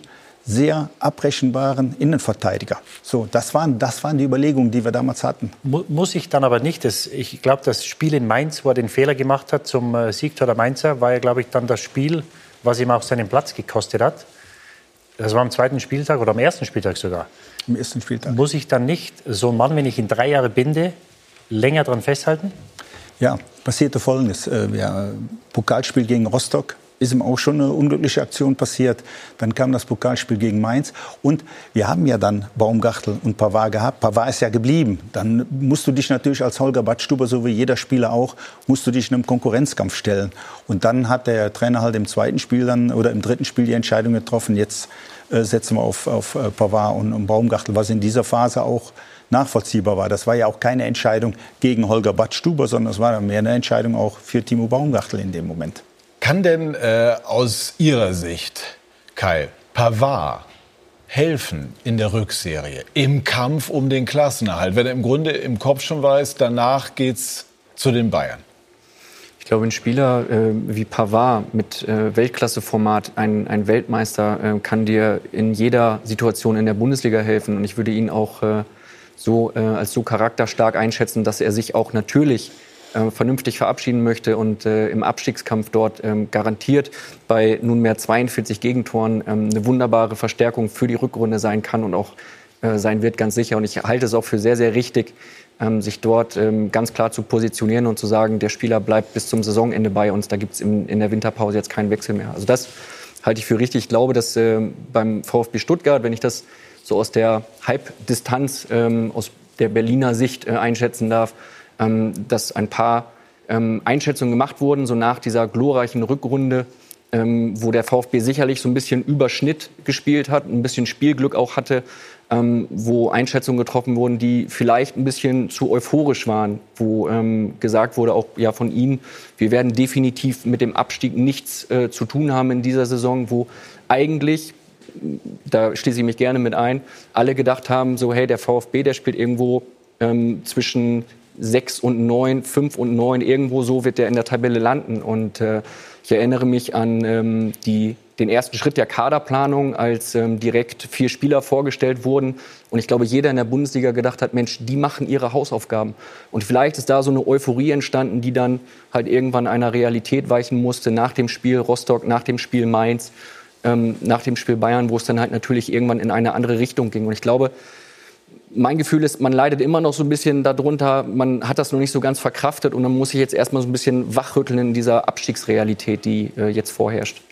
S3: sehr abrechenbaren Innenverteidiger. So, das waren, das waren die Überlegungen, die wir damals hatten.
S2: Muss ich dann aber nicht. Das, ich glaube, das Spiel in Mainz, wo er den Fehler gemacht hat zum äh, Sieg der Mainzer, war ja, glaube ich, dann das Spiel, was ihm auch seinen Platz gekostet hat. Das war am zweiten Spieltag oder am ersten Spieltag sogar.
S3: Am ersten Spieltag.
S2: Muss ich dann nicht so einen Mann, wenn ich ihn drei Jahre binde, länger dran festhalten?
S3: Ja, passierte Folgendes. Äh, wir, Pokalspiel gegen Rostock ist ihm auch schon eine unglückliche Aktion passiert. Dann kam das Pokalspiel gegen Mainz. Und wir haben ja dann Baumgartel und Pavard gehabt. Pavard ist ja geblieben. Dann musst du dich natürlich als Holger Badstuber, so wie jeder Spieler auch, musst du dich in einem Konkurrenzkampf stellen. Und dann hat der Trainer halt im zweiten Spiel dann oder im dritten Spiel die Entscheidung getroffen, jetzt äh, setzen wir auf, auf äh, Pavard und, und Baumgartel, was in dieser Phase auch nachvollziehbar war. Das war ja auch keine Entscheidung gegen Holger Badstuber, sondern es war mehr eine Entscheidung auch für Timo Baumgartel in dem Moment.
S1: Kann denn äh, aus Ihrer Sicht, Kai, Pavard helfen in der Rückserie im Kampf um den Klassenerhalt, wenn er im Grunde im Kopf schon weiß, danach geht's zu den Bayern?
S5: Ich glaube, ein Spieler äh, wie Pavard mit äh, Weltklasseformat, ein, ein Weltmeister, äh, kann dir in jeder Situation in der Bundesliga helfen. Und ich würde ihn auch äh, so äh, als so charakterstark einschätzen, dass er sich auch natürlich äh, vernünftig verabschieden möchte und äh, im Abstiegskampf dort ähm, garantiert bei nunmehr 42 Gegentoren ähm, eine wunderbare Verstärkung für die Rückrunde sein kann und auch äh, sein wird, ganz sicher. Und ich halte es auch für sehr, sehr richtig, ähm, sich dort ähm, ganz klar zu positionieren und zu sagen, der Spieler bleibt bis zum Saisonende bei uns. Da gibt es in der Winterpause jetzt keinen Wechsel mehr. Also das halte ich für richtig. Ich glaube, dass äh, beim VfB Stuttgart, wenn ich das so aus der Halbdistanz, ähm, aus der Berliner Sicht äh, einschätzen darf, ähm, dass ein paar ähm, Einschätzungen gemacht wurden, so nach dieser glorreichen Rückrunde, ähm, wo der VfB sicherlich so ein bisschen Überschnitt gespielt hat, ein bisschen Spielglück auch hatte, ähm, wo Einschätzungen getroffen wurden, die vielleicht ein bisschen zu euphorisch waren, wo ähm, gesagt wurde, auch ja von Ihnen, wir werden definitiv mit dem Abstieg nichts äh, zu tun haben in dieser Saison, wo eigentlich da schließe ich mich gerne mit ein, alle gedacht haben, so hey, der VfB, der spielt irgendwo ähm, zwischen sechs und neun, fünf und neun, irgendwo so wird der in der Tabelle landen. Und äh, ich erinnere mich an ähm, die, den ersten Schritt der Kaderplanung, als ähm, direkt vier Spieler vorgestellt wurden. Und ich glaube, jeder in der Bundesliga gedacht hat, Mensch, die machen ihre Hausaufgaben. Und vielleicht ist da so eine Euphorie entstanden, die dann halt irgendwann einer Realität weichen musste nach dem Spiel Rostock, nach dem Spiel Mainz, ähm, nach dem Spiel Bayern, wo es dann halt natürlich irgendwann in eine andere Richtung ging. Und ich glaube, mein Gefühl ist, man leidet immer noch so ein bisschen darunter, man hat das noch nicht so ganz verkraftet und dann muss ich jetzt erstmal so ein bisschen wachrütteln in dieser Abstiegsrealität, die äh, jetzt vorherrscht.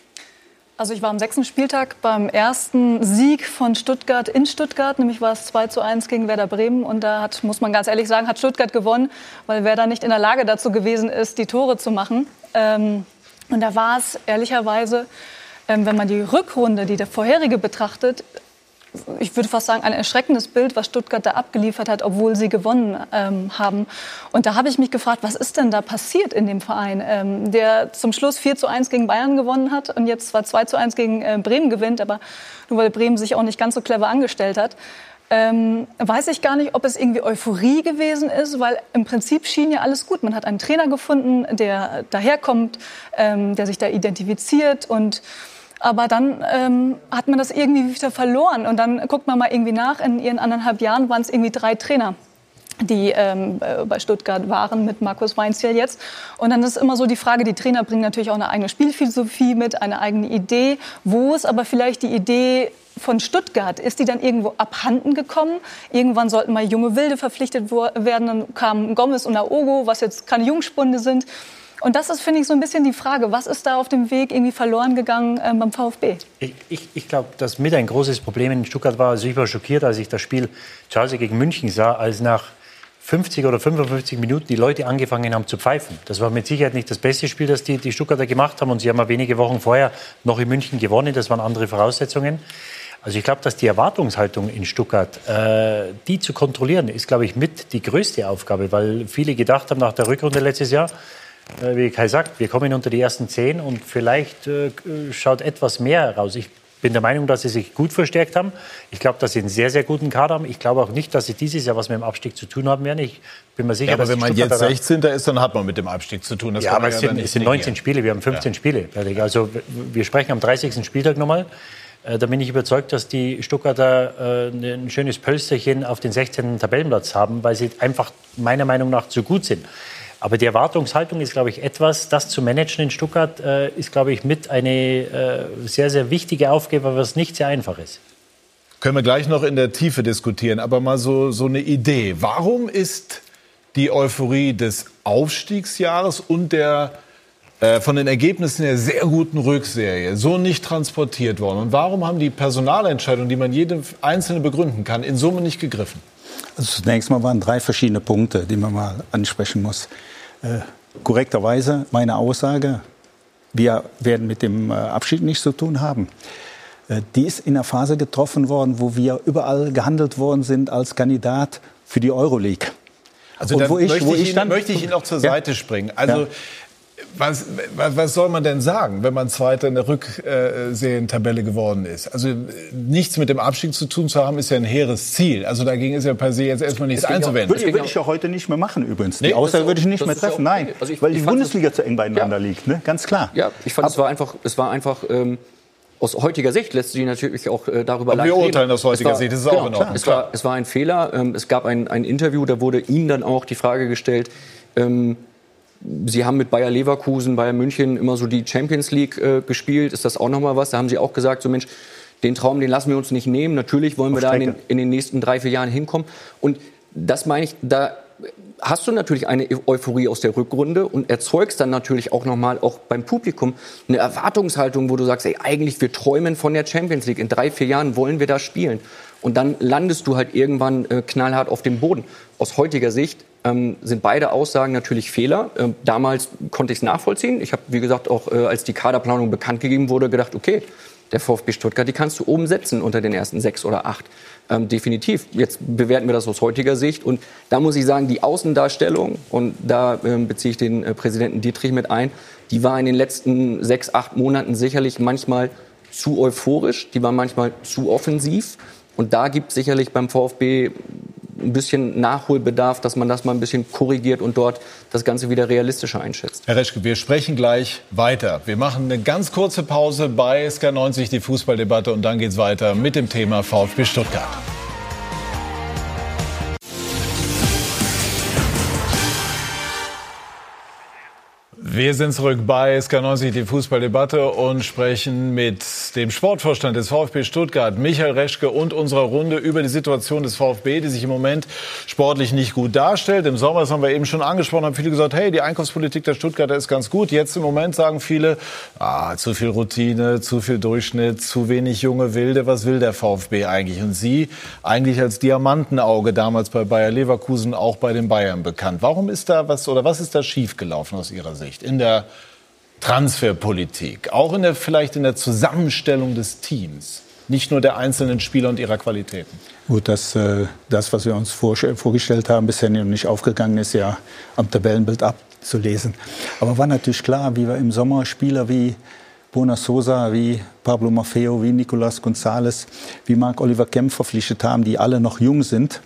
S4: Also ich war am sechsten Spieltag beim ersten Sieg von Stuttgart in Stuttgart, nämlich war es 2 zu 1 gegen Werder Bremen und da hat, muss man ganz ehrlich sagen, hat Stuttgart gewonnen, weil Werder nicht in der Lage dazu gewesen ist, die Tore zu machen. Ähm, und da war es ehrlicherweise, ähm, wenn man die Rückrunde, die der vorherige betrachtet, ich würde fast sagen, ein erschreckendes Bild, was Stuttgart da abgeliefert hat, obwohl sie gewonnen ähm, haben. Und da habe ich mich gefragt, was ist denn da passiert in dem Verein, ähm, der zum Schluss 4 zu 1 gegen Bayern gewonnen hat und jetzt zwar 2 zu 1 gegen äh, Bremen gewinnt, aber nur weil Bremen sich auch nicht ganz so clever angestellt hat. Ähm, weiß ich gar nicht, ob es irgendwie Euphorie gewesen ist, weil im Prinzip schien ja alles gut. Man hat einen Trainer gefunden, der daherkommt, ähm, der sich da identifiziert und aber dann ähm, hat man das irgendwie wieder verloren. Und dann guckt man mal irgendwie nach. In ihren anderthalb Jahren waren es irgendwie drei Trainer die ähm, äh, bei Stuttgart waren mit Markus Weinziel jetzt. Und dann ist immer so die Frage, die Trainer bringen natürlich auch eine eigene Spielphilosophie mit, eine eigene Idee. Wo ist aber vielleicht die Idee von Stuttgart? Ist die dann irgendwo abhanden gekommen? Irgendwann sollten mal junge Wilde verpflichtet werden. Dann kamen Gomez und Aogo, was jetzt keine Jungspunde sind. Und das ist, finde ich, so ein bisschen die Frage, was ist da auf dem Weg irgendwie verloren gegangen äh, beim VfB?
S2: Ich, ich, ich glaube, dass mit ein großes Problem in Stuttgart war, also ich war schockiert, als ich das Spiel zu Hause gegen München sah, als nach 50 oder 55 Minuten die Leute angefangen haben zu pfeifen. Das war mit Sicherheit nicht das beste Spiel, das die, die Stuttgarter gemacht haben. Und sie haben ja wenige Wochen vorher noch in München gewonnen. Das waren andere Voraussetzungen. Also ich glaube, dass die Erwartungshaltung in Stuttgart, äh, die zu kontrollieren, ist, glaube ich, mit die größte Aufgabe, weil viele gedacht haben nach der Rückrunde letztes Jahr, wie Kai sagt, wir kommen unter die ersten zehn und vielleicht äh, schaut etwas mehr heraus. Ich bin der Meinung, dass sie sich gut verstärkt haben. Ich glaube, dass sie einen sehr, sehr guten Kader haben. Ich glaube auch nicht, dass sie dieses Jahr was mit dem Abstieg zu tun haben werden. Ich bin mir sicher,
S1: ja, aber
S2: dass
S1: wenn man jetzt 16. ist, dann hat man mit dem Abstieg zu tun.
S2: Das ja, aber es sind, es sind 19 Spiele, wir haben 15 ja. Spiele. Also wir sprechen am 30. Spieltag nochmal. Äh, da bin ich überzeugt, dass die Stuttgarter ein schönes Pölsterchen auf den 16. Tabellenplatz haben, weil sie einfach meiner Meinung nach zu gut sind. Aber die Erwartungshaltung ist, glaube ich, etwas, das zu managen in Stuttgart äh, ist, glaube ich, mit eine äh, sehr, sehr wichtige Aufgabe, was nicht sehr einfach ist.
S1: Können wir gleich noch in der Tiefe diskutieren, aber mal so, so eine Idee. Warum ist die Euphorie des Aufstiegsjahres und der äh, von den Ergebnissen der sehr guten Rückserie so nicht transportiert worden? Und warum haben die Personalentscheidungen, die man jede einzelne begründen kann, in Summe nicht gegriffen?
S3: Also zunächst mal waren drei verschiedene Punkte, die man mal ansprechen muss. Äh, korrekterweise meine Aussage, wir werden mit dem äh, Abschied nichts zu tun haben. Äh, die ist in einer Phase getroffen worden, wo wir überall gehandelt worden sind als Kandidat für die Euroleague.
S1: Also da wo ich, möchte, wo ich, Ihnen, möchte ich Ihnen auch zur Seite springen. Also ja was, was, soll man denn sagen, wenn man Zweiter in der Rückserientabelle geworden ist? Also nichts mit dem Abstieg zu tun zu haben, ist ja ein hehres Ziel. Also dagegen ist ja per se jetzt erstmal nichts einzuwenden.
S3: Würde, würde ich ja heute nicht mehr machen übrigens. Nee, die Aussage würde ich nicht mehr treffen. Nein, also ich, weil die Bundesliga zu eng beieinander ja. liegt. Ne? Ganz klar.
S5: Ja, ich fand, Ab es war einfach, es war einfach ähm, aus heutiger Sicht lässt sich natürlich auch äh, darüber
S1: Aber wir urteilen aus heutiger war, Sicht, das ist genau, auch in Ordnung.
S5: Es war, es war ein Fehler. Ähm, es gab ein, ein Interview, da wurde ihm dann auch die Frage gestellt, ähm, Sie haben mit Bayer Leverkusen, Bayern München immer so die Champions League äh, gespielt. Ist das auch noch mal was? Da haben Sie auch gesagt, so Mensch, den Traum, den lassen wir uns nicht nehmen. Natürlich wollen wir da in den, in den, nächsten drei, vier Jahren hinkommen. Und das meine ich, da hast du natürlich eine Euphorie aus der Rückrunde und erzeugst dann natürlich auch nochmal auch beim Publikum eine Erwartungshaltung, wo du sagst, ey, eigentlich wir träumen von der Champions League. In drei, vier Jahren wollen wir da spielen. Und dann landest du halt irgendwann äh, knallhart auf dem Boden. Aus heutiger Sicht ähm, sind beide Aussagen natürlich Fehler. Ähm, damals konnte ich es nachvollziehen. Ich habe, wie gesagt, auch äh, als die Kaderplanung bekannt gegeben wurde, gedacht, okay, der VfB Stuttgart, die kannst du oben setzen unter den ersten sechs oder acht. Ähm, definitiv. Jetzt bewerten wir das aus heutiger Sicht. Und da muss ich sagen, die Außendarstellung, und da ähm, beziehe ich den äh, Präsidenten Dietrich mit ein, die war in den letzten sechs, acht Monaten sicherlich manchmal zu euphorisch, die war manchmal zu offensiv. Und da gibt es sicherlich beim VfB ein bisschen Nachholbedarf, dass man das mal ein bisschen korrigiert und dort das Ganze wieder realistischer einschätzt.
S1: Herr Reschke, wir sprechen gleich weiter. Wir machen eine ganz kurze Pause bei SK90, die Fußballdebatte, und dann geht es weiter mit dem Thema VfB Stuttgart. Wir sind zurück bei SK90, die Fußballdebatte und sprechen mit dem Sportvorstand des VfB Stuttgart, Michael Reschke und unserer Runde über die Situation des VfB, die sich im Moment sportlich nicht gut darstellt. Im Sommer, das haben wir eben schon angesprochen, haben viele gesagt, hey, die Einkaufspolitik der Stuttgarter ist ganz gut. Jetzt im Moment sagen viele, ah, zu viel Routine, zu viel Durchschnitt, zu wenig junge Wilde. Was will der VfB eigentlich? Und Sie, eigentlich als Diamantenauge damals bei Bayer Leverkusen, auch bei den Bayern bekannt. Warum ist da was oder was ist da schiefgelaufen aus Ihrer Sicht? in der Transferpolitik, auch in der, vielleicht in der Zusammenstellung des Teams, nicht nur der einzelnen Spieler und ihrer Qualitäten?
S3: Gut, dass äh, das, was wir uns vorgestellt haben, bisher noch nicht aufgegangen ist, ja am Tabellenbild abzulesen. Aber war natürlich klar, wie wir im Sommer Spieler wie Bona Sosa, wie Pablo Maffeo, wie Nicolas González, wie Marc Oliver Kemp verpflichtet haben, die alle noch jung sind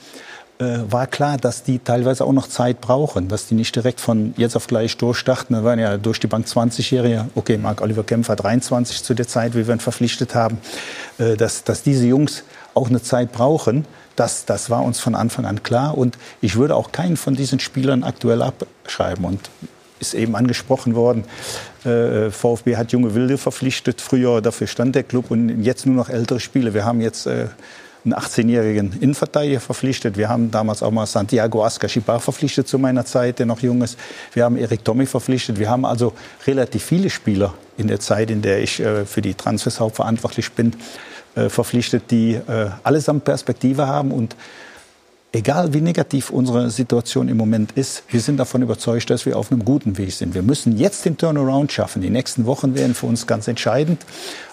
S3: war klar, dass die teilweise auch noch Zeit brauchen, dass die nicht direkt von jetzt auf gleich durchstarten. Da waren ja durch die Bank 20-Jährige, okay, Marc Oliver Kempfer 23 zu der Zeit, wie wir ihn verpflichtet haben, äh, dass, dass diese Jungs auch eine Zeit brauchen. Das, das war uns von Anfang an klar. Und ich würde auch keinen von diesen Spielern aktuell abschreiben. Und ist eben angesprochen worden. Äh, VfB hat junge Wilde verpflichtet. Früher dafür stand der Club und jetzt nur noch ältere Spieler. Wir haben jetzt äh, einen 18-jährigen Innenverteidiger verpflichtet. Wir haben damals auch mal Santiago Ascasibar verpflichtet zu meiner Zeit, der noch jung ist. Wir haben Erik Tommy verpflichtet. Wir haben also relativ viele Spieler in der Zeit, in der ich äh, für die Transfers hauptverantwortlich bin, äh, verpflichtet, die äh, allesamt Perspektive haben und egal wie negativ unsere Situation im Moment ist, wir sind davon überzeugt, dass wir auf einem guten Weg sind. Wir müssen jetzt den Turnaround schaffen. Die nächsten Wochen werden für uns ganz entscheidend.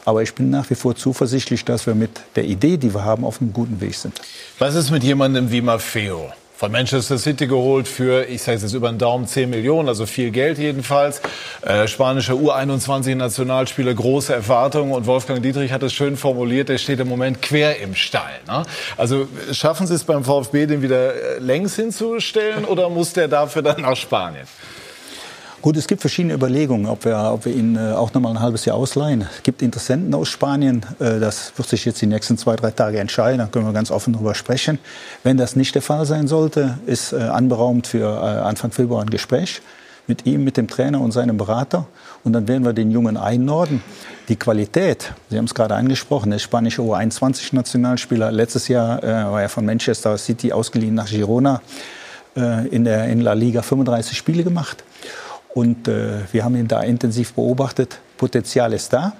S3: Aber ich bin nach wie vor zuversichtlich, dass wir mit der Idee, die wir haben, auf einem guten Weg sind.
S1: Was ist mit jemandem wie Maffeo? Von Manchester City geholt für, ich sage jetzt über den Daumen, 10 Millionen, also viel Geld jedenfalls. Äh, spanischer U21-Nationalspieler, große Erwartungen. Und Wolfgang Dietrich hat es schön formuliert, der steht im Moment quer im Stall. Ne? Also schaffen Sie es beim VfB, den wieder äh, längs hinzustellen oder muss der dafür dann nach Spanien?
S3: Gut, es gibt verschiedene Überlegungen, ob wir, ob wir ihn äh, auch noch mal ein halbes Jahr ausleihen. Es gibt Interessenten aus Spanien. Äh, das wird sich jetzt die nächsten zwei, drei Tage entscheiden. Da können wir ganz offen darüber sprechen. Wenn das nicht der Fall sein sollte, ist äh, anberaumt für äh, Anfang Februar ein Gespräch mit ihm, mit dem Trainer und seinem Berater. Und dann werden wir den Jungen einnorden. Die Qualität, Sie haben es gerade angesprochen, der spanische U21-Nationalspieler. Letztes Jahr äh, war er von Manchester City ausgeliehen nach Girona äh, in der in La Liga 35 Spiele gemacht. Und äh, wir haben ihn da intensiv beobachtet. Potenzial ist da.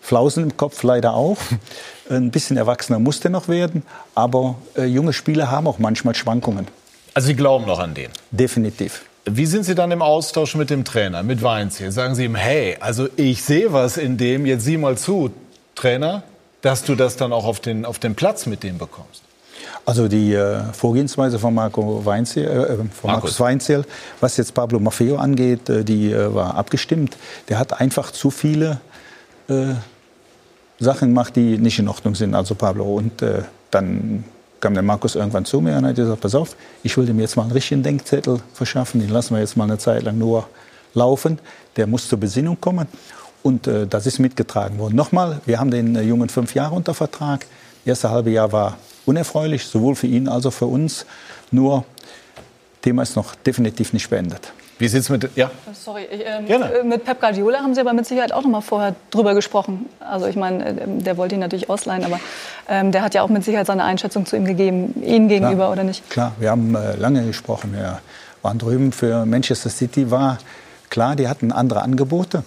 S3: Flausen im Kopf leider auch. Ein bisschen erwachsener musste noch werden. Aber äh, junge Spieler haben auch manchmal Schwankungen.
S1: Also Sie glauben noch an den?
S3: Definitiv.
S1: Wie sind Sie dann im Austausch mit dem Trainer, mit Weinziel? Sagen Sie ihm, hey, also ich sehe was in dem, jetzt sieh mal zu, Trainer, dass du das dann auch auf den, auf den Platz mit dem bekommst?
S3: Also die äh, Vorgehensweise von, Marco Weinziel, äh, äh, von Markus Weinziel, was jetzt Pablo Maffeo angeht, äh, die äh, war abgestimmt. Der hat einfach zu viele äh, Sachen gemacht, die nicht in Ordnung sind, also Pablo. Und dann kam der Markus irgendwann zu mir und hat gesagt, pass auf, ich will dem jetzt mal einen richtigen Denkzettel verschaffen, den lassen wir jetzt mal eine Zeit lang nur laufen. Der muss zur Besinnung kommen. Und das ist mitgetragen worden. Nochmal, wir haben den Jungen fünf Jahre unter Vertrag. Das erste halbe Jahr war unerfreulich, sowohl für ihn als auch für uns. Nur, Thema ist noch definitiv nicht beendet.
S1: Wie sieht es mit, ja?
S4: Sorry, ich, ähm, Gerne. mit Pep Guardiola haben Sie aber mit Sicherheit auch noch mal vorher drüber gesprochen. Also ich meine, äh, der wollte ihn natürlich ausleihen, aber ähm, der hat ja auch mit Sicherheit seine Einschätzung zu ihm gegeben, Ihnen gegenüber
S3: Klar.
S4: oder nicht?
S3: Klar, wir haben äh, lange gesprochen. Wir waren drüben für Manchester City, war klar, die hatten andere Angebote,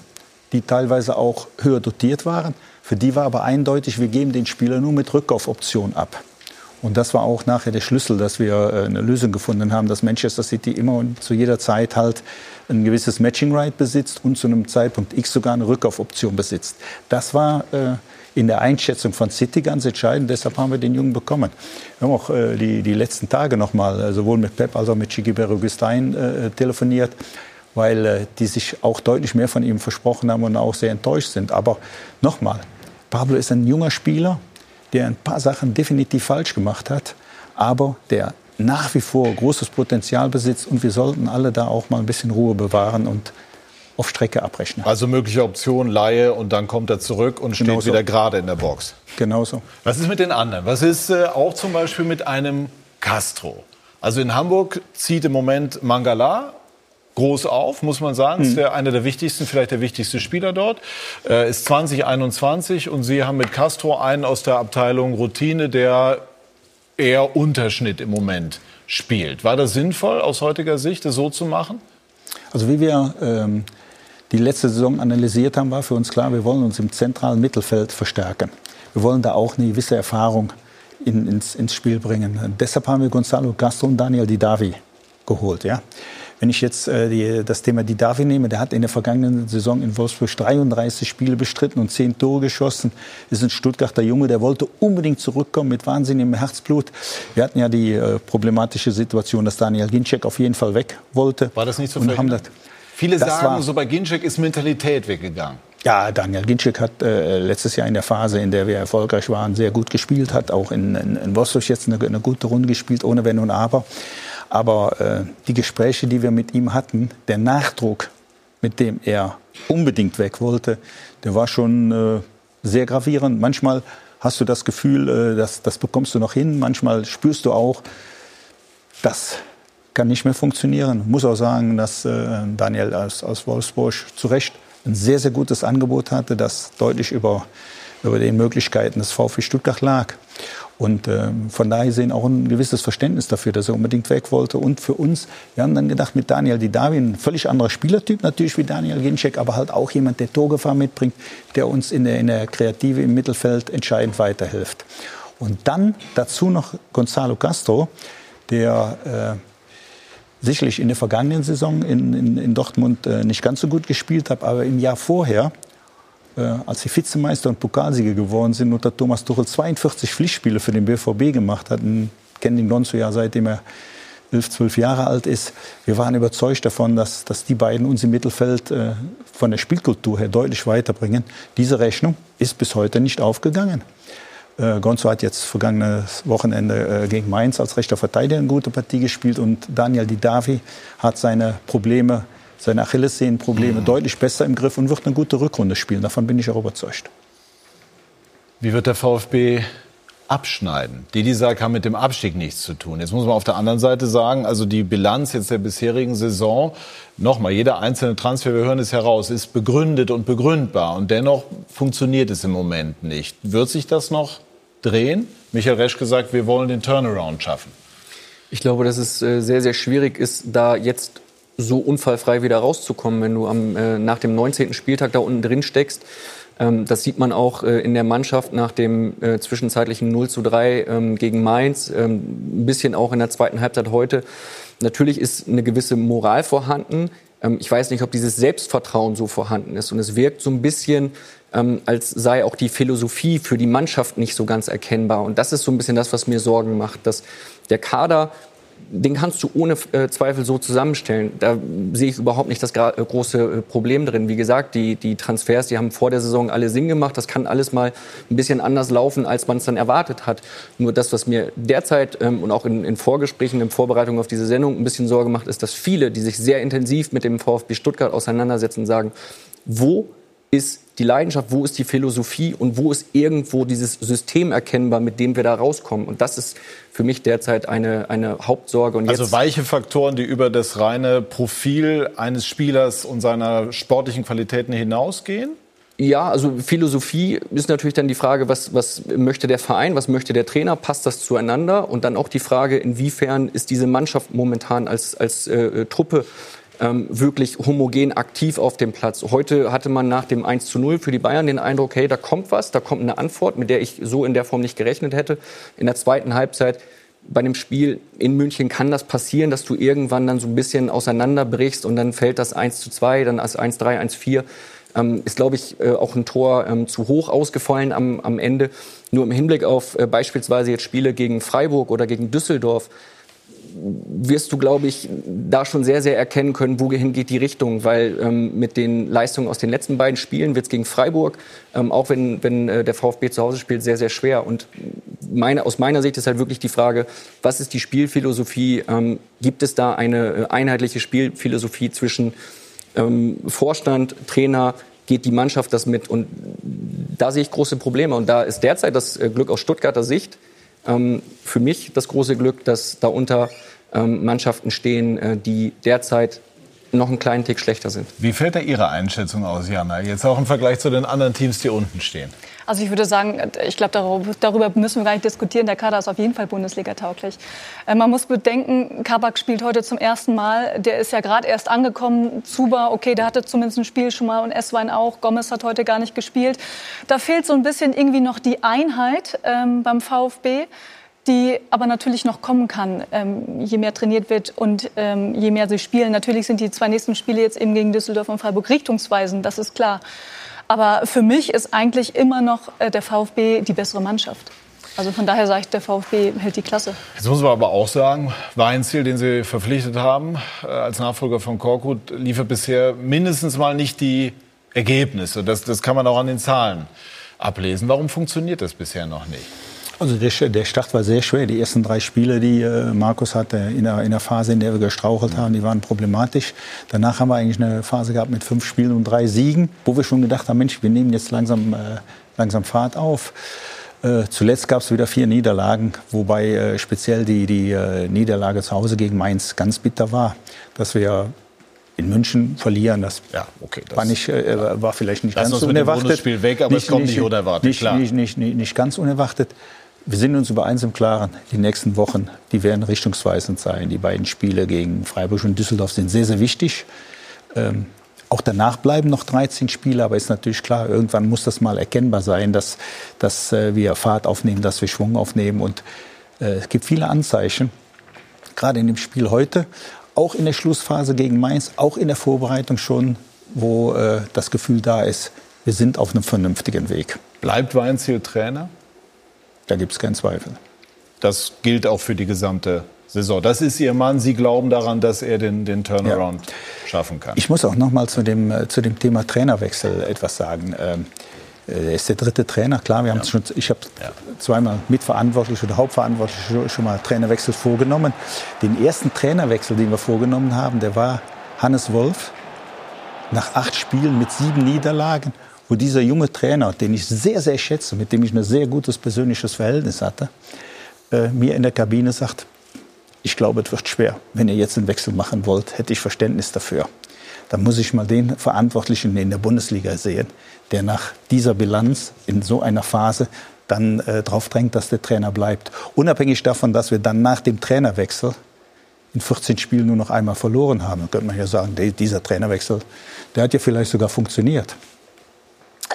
S3: die teilweise auch höher dotiert waren. Für die war aber eindeutig, wir geben den Spieler nur mit Rückkaufoption ab. Und das war auch nachher der Schlüssel, dass wir äh, eine Lösung gefunden haben, dass Manchester City immer und zu jeder Zeit halt ein gewisses Matching Right besitzt und zu einem Zeitpunkt X sogar eine Rückkaufoption besitzt. Das war äh, in der Einschätzung von City ganz entscheidend. Deshalb haben wir den Jungen bekommen. Wir haben auch äh, die, die letzten Tage noch mal äh, sowohl mit Pep als auch mit Chiqui Berugustain äh, telefoniert, weil äh, die sich auch deutlich mehr von ihm versprochen haben und auch sehr enttäuscht sind. Aber nochmal, Pablo ist ein junger Spieler, der ein paar Sachen definitiv falsch gemacht hat, aber der nach wie vor großes Potenzial besitzt und wir sollten alle da auch mal ein bisschen Ruhe bewahren und auf Strecke abrechnen.
S1: Also mögliche Option Laie und dann kommt er zurück und steht
S3: Genauso.
S1: wieder gerade in der Box.
S3: Genauso.
S1: Was ist mit den anderen? Was ist äh, auch zum Beispiel mit einem Castro? Also in Hamburg zieht im Moment Mangala groß auf, muss man sagen. Ist der, einer der wichtigsten, vielleicht der wichtigste Spieler dort. Äh, ist 2021 und Sie haben mit Castro einen aus der Abteilung Routine, der eher Unterschnitt im Moment spielt. War das sinnvoll aus heutiger Sicht, das so zu machen?
S3: Also wie wir ähm, die letzte Saison analysiert haben, war für uns klar, wir wollen uns im zentralen Mittelfeld verstärken. Wir wollen da auch eine gewisse Erfahrung in, ins, ins Spiel bringen. Und deshalb haben wir Gonzalo Castro und Daniel Didavi geholt. Ja? Wenn ich jetzt äh, die, das Thema Didavi nehme, der hat in der vergangenen Saison in Wolfsburg 33 Spiele bestritten und 10 Tore geschossen. Ist ein Stuttgarter Junge, der wollte unbedingt zurückkommen mit wahnsinnigem Herzblut. Wir hatten ja die äh, problematische Situation, dass Daniel Ginczek auf jeden Fall weg wollte.
S1: War das nicht so
S3: und haben das,
S1: Viele
S3: Das
S1: sagen,
S3: war-
S1: so bei Ginczek ist Mentalität weggegangen.
S3: ja, Daniel Ginczek hat äh, letztes Jahr in der Phase, in der wir erfolgreich waren, sehr gut gespielt, hat auch in, in, in Wolfsburg jetzt eine, eine gute Runde gespielt, ohne Wenn und Aber. Aber äh, die Gespräche, die wir mit ihm hatten, der Nachdruck, mit dem er unbedingt weg wollte, der war schon äh, sehr gravierend. Manchmal hast du das Gefühl, äh, das, das bekommst du noch hin. Manchmal spürst du auch, das kann nicht mehr funktionieren. Muss auch sagen, dass äh, Daniel aus, aus Wolfsburg zu Recht ein sehr, sehr gutes Angebot hatte, das deutlich über, über den Möglichkeiten des VfB Stuttgart lag. Und ähm, von daher sehen auch ein gewisses Verständnis dafür, dass er unbedingt weg wollte. Und für uns, wir haben dann gedacht, mit Daniel Didavi, ein völlig anderer Spielertyp natürlich wie Daniel Ginczek, aber halt auch jemand, der Torgefahr mitbringt, der uns in der, in der Kreative im Mittelfeld entscheidend weiterhilft. Und dann dazu noch Gonzalo Castro, der äh, sicherlich in der vergangenen Saison in, in, in Dortmund äh, nicht ganz so gut gespielt hat, aber im Jahr vorher, äh, als sie Vizemeister und Pokalsieger geworden sind, unter Thomas Tuchel 42 Pflichtspiele für den BVB gemacht hat. Ich kenne den Gonzo ja seitdem er 11, 12 Jahre alt ist. Wir waren überzeugt davon, dass, dass die beiden uns im Mittelfeld äh, von der Spielkultur her deutlich weiterbringen. Diese Rechnung ist bis heute nicht aufgegangen. Äh, Gonzo hat jetzt vergangenes Wochenende äh, gegen Mainz als rechter Verteidiger eine gute Partie gespielt und Daniel Didavi hat seine Probleme, seine Achillessehnenprobleme deutlich besser im Griff und wird eine gute Rückrunde spielen. Davon bin ich auch überzeugt.
S1: Wie wird der VfB abschneiden? Didi sagt, haben mit dem Abstieg nichts zu tun. Jetzt muss man auf der anderen Seite sagen, also die Bilanz jetzt der bisherigen Saison, nochmal, jeder einzelne Transfer, wir hören es heraus, ist begründet und begründbar. Und dennoch funktioniert es im Moment nicht. Wird sich das noch drehen? Michael Resch gesagt, wir wollen den Turnaround schaffen.
S5: Ich glaube, dass es äh, sehr, sehr schwierig ist, da jetzt so unfallfrei wieder rauszukommen, wenn du am, äh, nach dem 19. Spieltag da unten drin steckst. Ähm, das sieht man auch äh, in der Mannschaft nach dem äh, zwischenzeitlichen 0 zu 3 ähm, gegen Mainz, ähm, ein bisschen auch in der zweiten Halbzeit heute. Natürlich ist eine gewisse Moral vorhanden. Ähm, ich weiß nicht, ob dieses Selbstvertrauen so vorhanden ist. Und es wirkt so ein bisschen, ähm, als sei auch die Philosophie für die Mannschaft nicht so ganz erkennbar. Und das ist so ein bisschen das, was mir Sorgen macht, dass der Kader den kannst du ohne äh, Zweifel so zusammenstellen. Da sehe ich überhaupt nicht das äh, große äh, Problem drin. Wie gesagt, die, die Transfers, die haben vor der Saison alle Sinn gemacht. Das kann alles mal ein bisschen anders laufen, als man es dann erwartet hat. Nur das, was mir derzeit ähm, und auch in, in Vorgesprächen, in Vorbereitung auf diese Sendung ein bisschen Sorge macht, ist, dass viele, die sich sehr intensiv mit dem VfB Stuttgart auseinandersetzen, sagen, wo ist die Leidenschaft, wo ist die Philosophie und wo ist irgendwo dieses System erkennbar, mit dem wir da rauskommen. Und das ist für mich derzeit eine, eine Hauptsorge. Und
S1: Also weiche Faktoren, die über das reine Profil eines Spielers und seiner sportlichen Qualitäten hinausgehen?
S5: Ja, also Philosophie ist natürlich dann die Frage, was, was möchte der Verein, was möchte der Trainer, passt das zueinander? Und dann auch die Frage, inwiefern ist diese Mannschaft momentan als, als äh, Truppe ähm, wirklich homogen aktiv auf dem Platz. Heute hatte man nach dem 1 zu 0 für die Bayern den Eindruck, hey, da kommt was, da kommt eine Antwort, mit der ich so in der Form nicht gerechnet hätte. In der zweiten Halbzeit bei dem Spiel in München kann das passieren, dass du irgendwann dann so ein bisschen auseinanderbrichst und dann fällt das 1 zu 2, dann als 1 3, 1 4. Ähm, ist, glaube ich, äh, auch ein Tor ähm, zu hoch ausgefallen am, am Ende. Nur im Hinblick auf äh, beispielsweise jetzt Spiele gegen Freiburg oder gegen Düsseldorf wirst du, glaube ich, da schon sehr, sehr erkennen können, wohin geht die Richtung. Weil ähm, mit den Leistungen aus den letzten beiden Spielen wird es gegen Freiburg, ähm, auch wenn, wenn äh, der VfB zu Hause spielt, sehr, sehr schwer. Und meine, aus meiner Sicht ist halt wirklich die Frage, was ist die Spielphilosophie? Ähm, gibt es da eine äh, einheitliche Spielphilosophie zwischen ähm, Vorstand, Trainer, geht die Mannschaft das mit? Und da sehe ich große Probleme. Und da ist derzeit das äh, Glück aus Stuttgarter Sicht ähm, für mich das große Glück, dass darunter ähm, Mannschaften stehen, äh, die derzeit noch einen kleinen Tick schlechter sind.
S1: Wie fällt da Ihre Einschätzung aus, Jana? Jetzt auch im Vergleich zu den anderen Teams, die unten stehen.
S4: Also ich würde sagen, ich glaube, darüber müssen wir gar nicht diskutieren. Der Kader ist auf jeden Fall Bundesliga-tauglich. Äh, man muss bedenken, Kabak spielt heute zum ersten Mal. Der ist ja gerade erst angekommen. Zuba, okay, der hatte zumindest ein Spiel schon mal und Esswein auch. Gomez hat heute gar nicht gespielt. Da fehlt so ein bisschen irgendwie noch die Einheit ähm, beim VfB die aber natürlich noch kommen kann, ähm, je mehr trainiert wird und ähm, je mehr sie spielen. Natürlich sind die zwei nächsten Spiele jetzt eben gegen Düsseldorf und Freiburg richtungsweisend, das ist klar. Aber für mich ist eigentlich immer noch äh, der VfB die bessere Mannschaft. Also von daher sage ich, der VfB hält die Klasse.
S1: Jetzt muss man aber auch sagen, Weinziel, den Sie verpflichtet haben äh, als Nachfolger von Korkut, liefert bisher mindestens mal nicht die Ergebnisse. Das, das kann man auch an den Zahlen ablesen. Warum funktioniert das bisher noch nicht?
S3: Also der, der, Start war sehr schwer. Die ersten drei Spiele, die äh, Markus hatte in der, in der, Phase, in der wir gestrauchelt haben, die waren problematisch. Danach haben wir eigentlich eine Phase gehabt mit fünf Spielen und drei Siegen, wo wir schon gedacht haben, Mensch, wir nehmen jetzt langsam, äh, langsam Fahrt auf. Äh, zuletzt gab es wieder vier Niederlagen, wobei äh, speziell die, die äh, Niederlage zu Hause gegen Mainz ganz bitter war. Dass wir in München verlieren, das, ja, okay, das war, nicht, äh, war vielleicht nicht ganz unerwartet.
S1: Das Spiel weg, aber nicht, es kommt nicht, nicht unerwartet.
S3: Nicht, klar. Nicht, nicht, nicht, nicht ganz unerwartet. Wir sind uns über eins im Klaren. Die nächsten Wochen, die werden richtungsweisend sein. Die beiden Spiele gegen Freiburg und Düsseldorf sind sehr, sehr wichtig. Ähm, auch danach bleiben noch 13 Spiele, aber ist natürlich klar, irgendwann muss das mal erkennbar sein, dass, dass äh, wir Fahrt aufnehmen, dass wir Schwung aufnehmen. Und äh, es gibt viele Anzeichen, gerade in dem Spiel heute, auch in der Schlussphase gegen Mainz, auch in der Vorbereitung schon, wo äh, das Gefühl da ist, wir sind auf einem vernünftigen Weg.
S1: Bleibt Weinziel Trainer?
S3: Da gibt es keinen Zweifel.
S1: Das gilt auch für die gesamte Saison. Das ist Ihr Mann. Sie glauben daran, dass er den, den Turnaround ja. schaffen kann.
S3: Ich muss auch noch mal zu dem, äh, zu dem Thema Trainerwechsel etwas sagen. Ähm, er ist der dritte Trainer, klar. Wir haben ja. schon, ich habe ja. zweimal mitverantwortlich oder hauptverantwortlich schon, schon mal Trainerwechsel vorgenommen. Den ersten Trainerwechsel, den wir vorgenommen haben, der war Hannes Wolf. Nach acht Spielen mit sieben Niederlagen wo dieser junge Trainer, den ich sehr, sehr schätze, mit dem ich ein sehr gutes persönliches Verhältnis hatte, äh, mir in der Kabine sagt, ich glaube, es wird schwer. Wenn ihr jetzt einen Wechsel machen wollt, hätte ich Verständnis dafür. Dann muss ich mal den Verantwortlichen in der Bundesliga sehen, der nach dieser Bilanz in so einer Phase dann äh, darauf drängt, dass der Trainer bleibt. Unabhängig davon, dass wir dann nach dem Trainerwechsel in 14 Spielen nur noch einmal verloren haben, dann könnte man ja sagen, dieser Trainerwechsel, der hat ja vielleicht sogar funktioniert.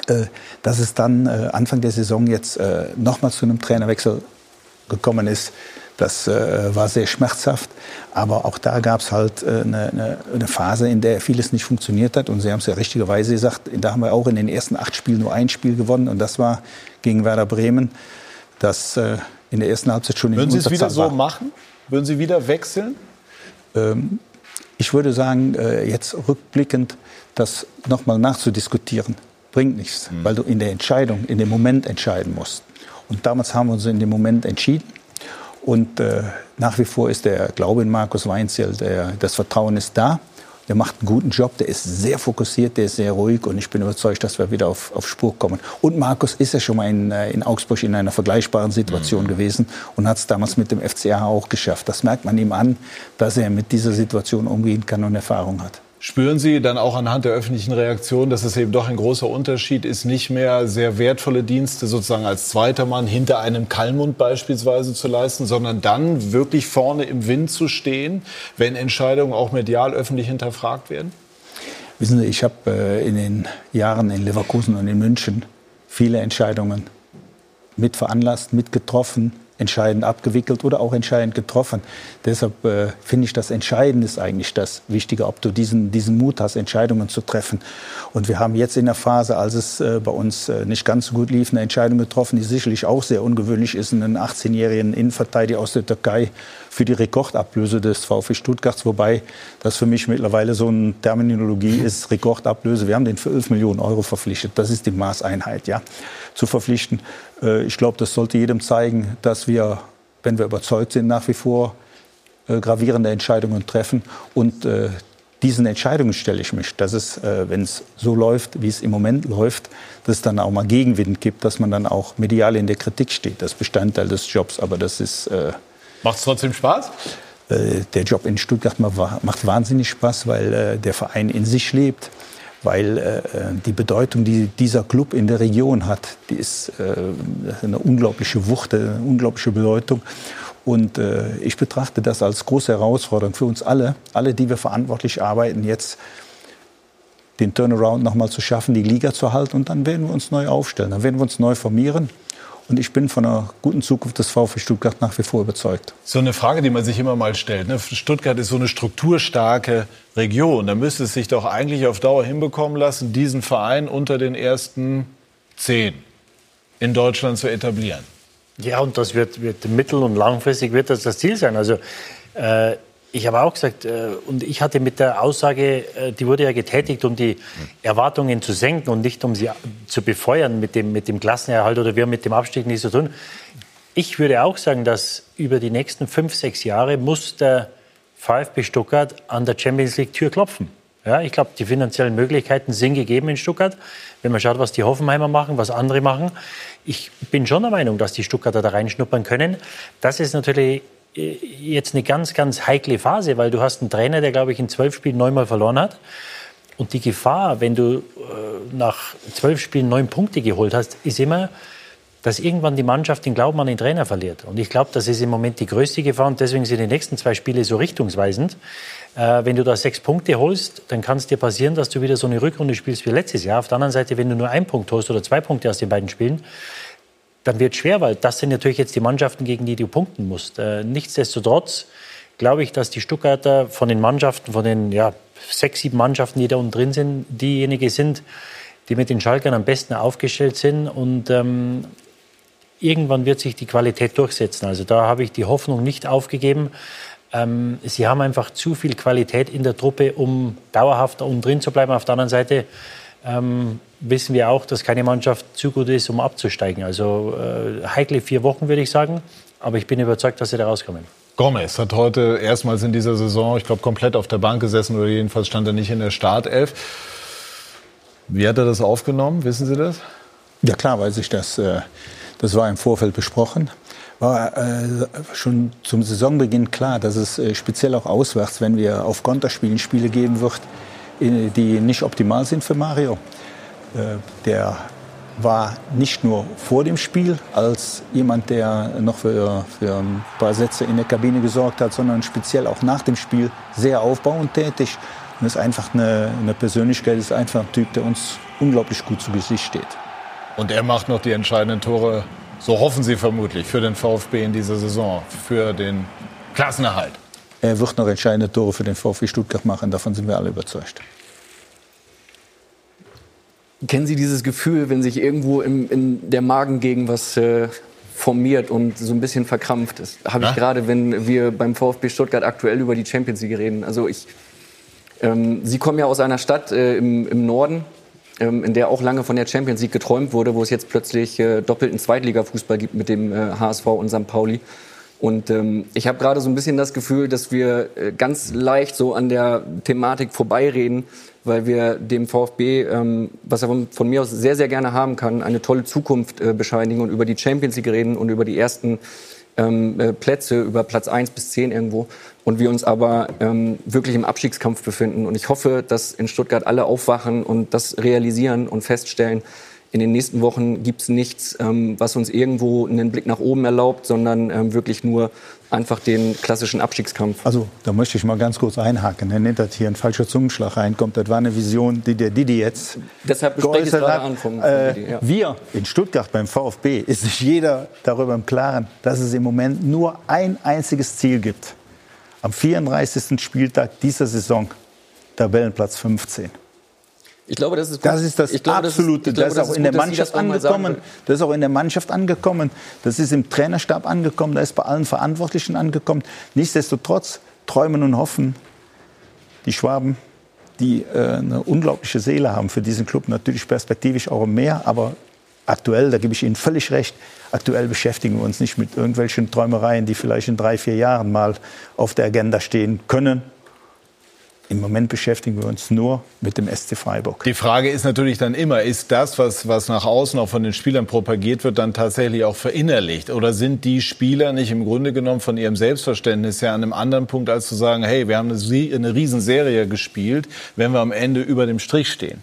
S3: Äh, dass es dann äh, Anfang der Saison jetzt äh, nochmal zu einem Trainerwechsel gekommen ist, das war sehr schmerzhaft. Aber auch da gab es halt eine, eine, Phase, in der vieles nicht funktioniert hat. Und Sie haben es ja richtigerweise gesagt, da haben wir auch in den ersten acht Spielen nur ein Spiel gewonnen. Und das war gegen Werder Bremen, das in der ersten Halbzeit schon
S1: in Würden Sie es wieder so machen? Würden Sie wieder wechseln?
S3: Ähm, ich würde sagen, jetzt rückblickend, das nochmal nachzudiskutieren bringt nichts, mhm. weil du in der Entscheidung, in dem Moment entscheiden musst. Und damals haben wir uns in dem Moment entschieden. Und äh, nach wie vor ist der Glaube in Markus Weinzierl, der, das Vertrauen ist da. Der macht einen guten Job, der ist sehr fokussiert, der ist sehr ruhig und ich bin überzeugt, dass wir wieder auf, auf Spur kommen. Und Markus ist ja schon mal in, äh, in Augsburg in einer vergleichbaren Situation mhm. gewesen und hat es damals mit dem FCA auch geschafft. Das merkt man ihm an, dass er mit dieser Situation umgehen kann und Erfahrung hat.
S1: Spüren Sie dann auch anhand der öffentlichen Reaktion, dass es eben doch ein großer Unterschied ist, nicht mehr sehr wertvolle Dienste sozusagen als zweiter Mann hinter einem Kallmund beispielsweise zu leisten, sondern dann wirklich vorne im Wind zu stehen, wenn Entscheidungen auch medial öffentlich hinterfragt werden?
S3: Wissen Sie, ich habe äh, in den Jahren in Leverkusen und in München viele Entscheidungen mitveranlasst, mitgetroffen, entscheidend abgewickelt oder auch entscheidend getroffen. Deshalb äh, finde ich, das Entscheidende ist eigentlich das Wichtige, ob du diesen, diesen Mut hast, Entscheidungen zu treffen. Und wir haben jetzt in der Phase, als es äh, bei uns äh, nicht ganz so gut lief, eine Entscheidung getroffen, die sicherlich auch sehr ungewöhnlich ist, einen 18-jährigen Innenverteidiger aus der Türkei für die Rekordablöse des VfB Stuttgarts, wobei das für mich mittlerweile so eine Terminologie ist, Rekordablöse. Wir haben den für 11 Millionen Euro verpflichtet. Das ist die Maßeinheit, ja, zu verpflichten. Äh, ich glaube, das sollte jedem zeigen, dass wir, wenn wir überzeugt sind, nach wie vor äh, gravierende Entscheidungen treffen. Und äh, diesen Entscheidungen stelle ich mich, dass es, wenn es so läuft, wie es im Moment läuft, dass es dann auch mal Gegenwind gibt, dass man dann auch medial in der Kritik steht. Das ist Bestandteil des Jobs, aber das ist...
S1: Macht es trotzdem Spaß?
S3: Der Job in Stuttgart macht wahnsinnig Spaß, weil der Verein in sich lebt weil äh, die Bedeutung, die dieser Club in der Region hat, die ist äh, eine unglaubliche Wucht, eine unglaubliche Bedeutung. Und äh, ich betrachte das als große Herausforderung für uns alle, alle, die wir verantwortlich arbeiten, jetzt den Turnaround nochmal zu schaffen, die Liga zu halten. Und dann werden wir uns neu aufstellen, dann werden wir uns neu formieren. Und ich bin von einer guten Zukunft des VfB Stuttgart nach wie vor überzeugt.
S1: So eine Frage, die man sich immer mal stellt. Ne? Stuttgart ist so eine strukturstarke Region. Da müsste es sich doch eigentlich auf Dauer hinbekommen lassen, diesen Verein unter den ersten zehn in Deutschland zu etablieren.
S2: Ja, und das wird, wird mittel- und langfristig wird das das Ziel sein. Also äh, ich habe auch gesagt, äh, und ich hatte mit der Aussage, äh, die wurde ja getätigt, um die Erwartungen zu senken und nicht um sie zu befeuern mit dem, mit dem Klassenerhalt oder wir mit dem Abstieg nichts zu tun. Ich würde auch sagen, dass über die nächsten fünf, sechs Jahre muss der VfB Stuttgart an der Champions League Tür klopfen. Ja, ich glaube, die finanziellen Möglichkeiten sind gegeben in Stuttgart. Wenn man schaut, was die Hoffenheimer machen, was andere machen. Ich bin schon der Meinung, dass die Stuttgarter da reinschnuppern können. Das ist natürlich äh, jetzt eine ganz, ganz heikle Phase, weil du hast einen Trainer, der, glaube ich, in zwölf Spielen neunmal verloren hat. Und die Gefahr, wenn du äh, nach zwölf Spielen neun Punkte geholt hast, ist immer, dass irgendwann die Mannschaft den Glauben an den Trainer verliert. Und ich glaube, das ist im Moment die größte Gefahr und deswegen sind die nächsten zwei Spiele so richtungsweisend. Äh, wenn du da sechs Punkte holst, dann kann es dir passieren, dass du wieder so eine Rückrunde spielst wie letztes Jahr. Auf der anderen Seite, wenn du nur einen Punkt holst oder zwei Punkte aus den beiden Spielen, dann wird es schwer, weil das sind natürlich jetzt die Mannschaften, gegen die du punkten musst. Äh, nichtsdestotrotz glaube ich, dass die Stuttgarter von den Mannschaften, von den ja, sechs, sieben Mannschaften, die da unten drin sind, diejenigen sind, die mit den Schalkern am besten aufgestellt sind. Und ähm, irgendwann wird sich die Qualität durchsetzen. Also da habe ich die Hoffnung nicht aufgegeben. Ähm, sie haben einfach zu viel Qualität in der Truppe, um dauerhaft da unten drin zu bleiben. Auf der anderen Seite ähm, wissen wir auch, dass keine Mannschaft zu gut ist, um abzusteigen. Also äh, heikle vier Wochen, würde ich sagen. Aber ich bin überzeugt, dass sie da rauskommen.
S1: Gomez hat heute erstmals in dieser Saison, ich glaube, komplett auf der Bank gesessen oder jedenfalls stand er nicht in der Startelf. Wie hat er das aufgenommen? Wissen Sie das?
S3: Ja, klar weiß ich das. Äh, das war im Vorfeld besprochen. War äh, schon zum Saisonbeginn klar, dass es äh, speziell auch auswärts, wenn wir auf Konterspielen Spiele geben wird, die nicht optimal sind für Mario. Äh, der war nicht nur vor dem Spiel als jemand, der noch für, für ein paar Sätze in der Kabine gesorgt hat, sondern speziell auch nach dem Spiel sehr aufbauend tätig. Und ist einfach eine, eine Persönlichkeit, ist einfach ein Typ, der uns unglaublich gut zu Gesicht steht.
S1: Und er macht noch die entscheidenden Tore, so hoffen Sie vermutlich, für den VfB in dieser Saison, für den Klassenerhalt.
S3: Er wird noch entscheidende Tore für den VfB Stuttgart machen, davon sind wir alle überzeugt.
S5: Kennen Sie dieses Gefühl, wenn sich irgendwo im, in der Magengegend was äh, formiert und so ein bisschen verkrampft ist? Habe ich gerade, wenn wir beim VfB Stuttgart aktuell über die Champions League reden. Also ich, ähm, Sie kommen ja aus einer Stadt äh, im, im, Norden, ähm, in der auch lange von der Champions League geträumt wurde, wo es jetzt plötzlich äh, doppelten Zweitliga-Fußball gibt mit dem HSV äh, und St. Pauli. Und ähm, ich habe gerade so ein bisschen das Gefühl, dass wir äh, ganz leicht so an der Thematik vorbeireden, weil wir dem VfB, ähm, was er von, von, mir aus sehr, sehr gerne haben kann, eine tolle Zukunft äh, bescheinigen und über die Champions League reden und über die ersten ähm, äh, Plätze über Platz 1 bis 10 irgendwo und wir uns aber ähm, wirklich im Abstiegskampf befinden. Und ich hoffe, dass in Stuttgart alle aufwachen und das realisieren und feststellen, in den nächsten Wochen gibt es nichts, ähm, was uns irgendwo einen Blick nach oben erlaubt, sondern ähm, wirklich nur einfach den klassischen Abstiegskampf.
S3: Also da möchte ich mal ganz kurz einhaken, wenn nicht, dass hier ein falscher Zungenschlag reinkommt. Das war eine Vision, die der Didi jetzt
S5: Deshalb bespreche ich es gerade an vom, vom
S3: äh,
S5: Didi, ja.
S3: Wir in Stuttgart beim VfB ist sich jeder darüber im Klaren, dass es im Moment nur ein einziges Ziel gibt. Am 34. Spieltag dieser Saison, Tabellenplatz 15.
S5: Ich glaube, das ist gut.
S3: Das ist das
S5: Ich glaube, das ist-
S3: absolute.
S5: glaube,
S3: das ist
S5: das
S3: auch
S5: ist
S3: in
S5: gut,
S3: der
S5: das
S3: Mannschaft
S5: auch sagen
S3: angekommen. Das ist auch in der Mannschaft angekommen. Das ist im Trainerstab angekommen. Das ist bei allen Verantwortlichen angekommen. Nichtsdestotrotz träumen und hoffen die Schwaben, die äh, eine unglaubliche Seele haben für diesen Club, natürlich perspektivisch auch mehr, aber aktuell, da gebe ich Ihnen völlig recht, aktuell beschäftigen wir uns nicht mit irgendwelchen Träumereien, die vielleicht in drei, vier Jahren mal auf der Agenda stehen können. Im Moment beschäftigen wir uns nur mit dem SC Freiburg.
S1: Die Frage ist natürlich dann immer, ist das, was, was nach außen auch von den Spielern propagiert wird, dann tatsächlich auch verinnerlicht? Oder sind die Spieler nicht im Grunde genommen von ihrem Selbstverständnis her an einem anderen Punkt, als zu sagen, hey, wir haben eine, eine Riesenserie gespielt, wenn wir am Ende über dem Strich stehen?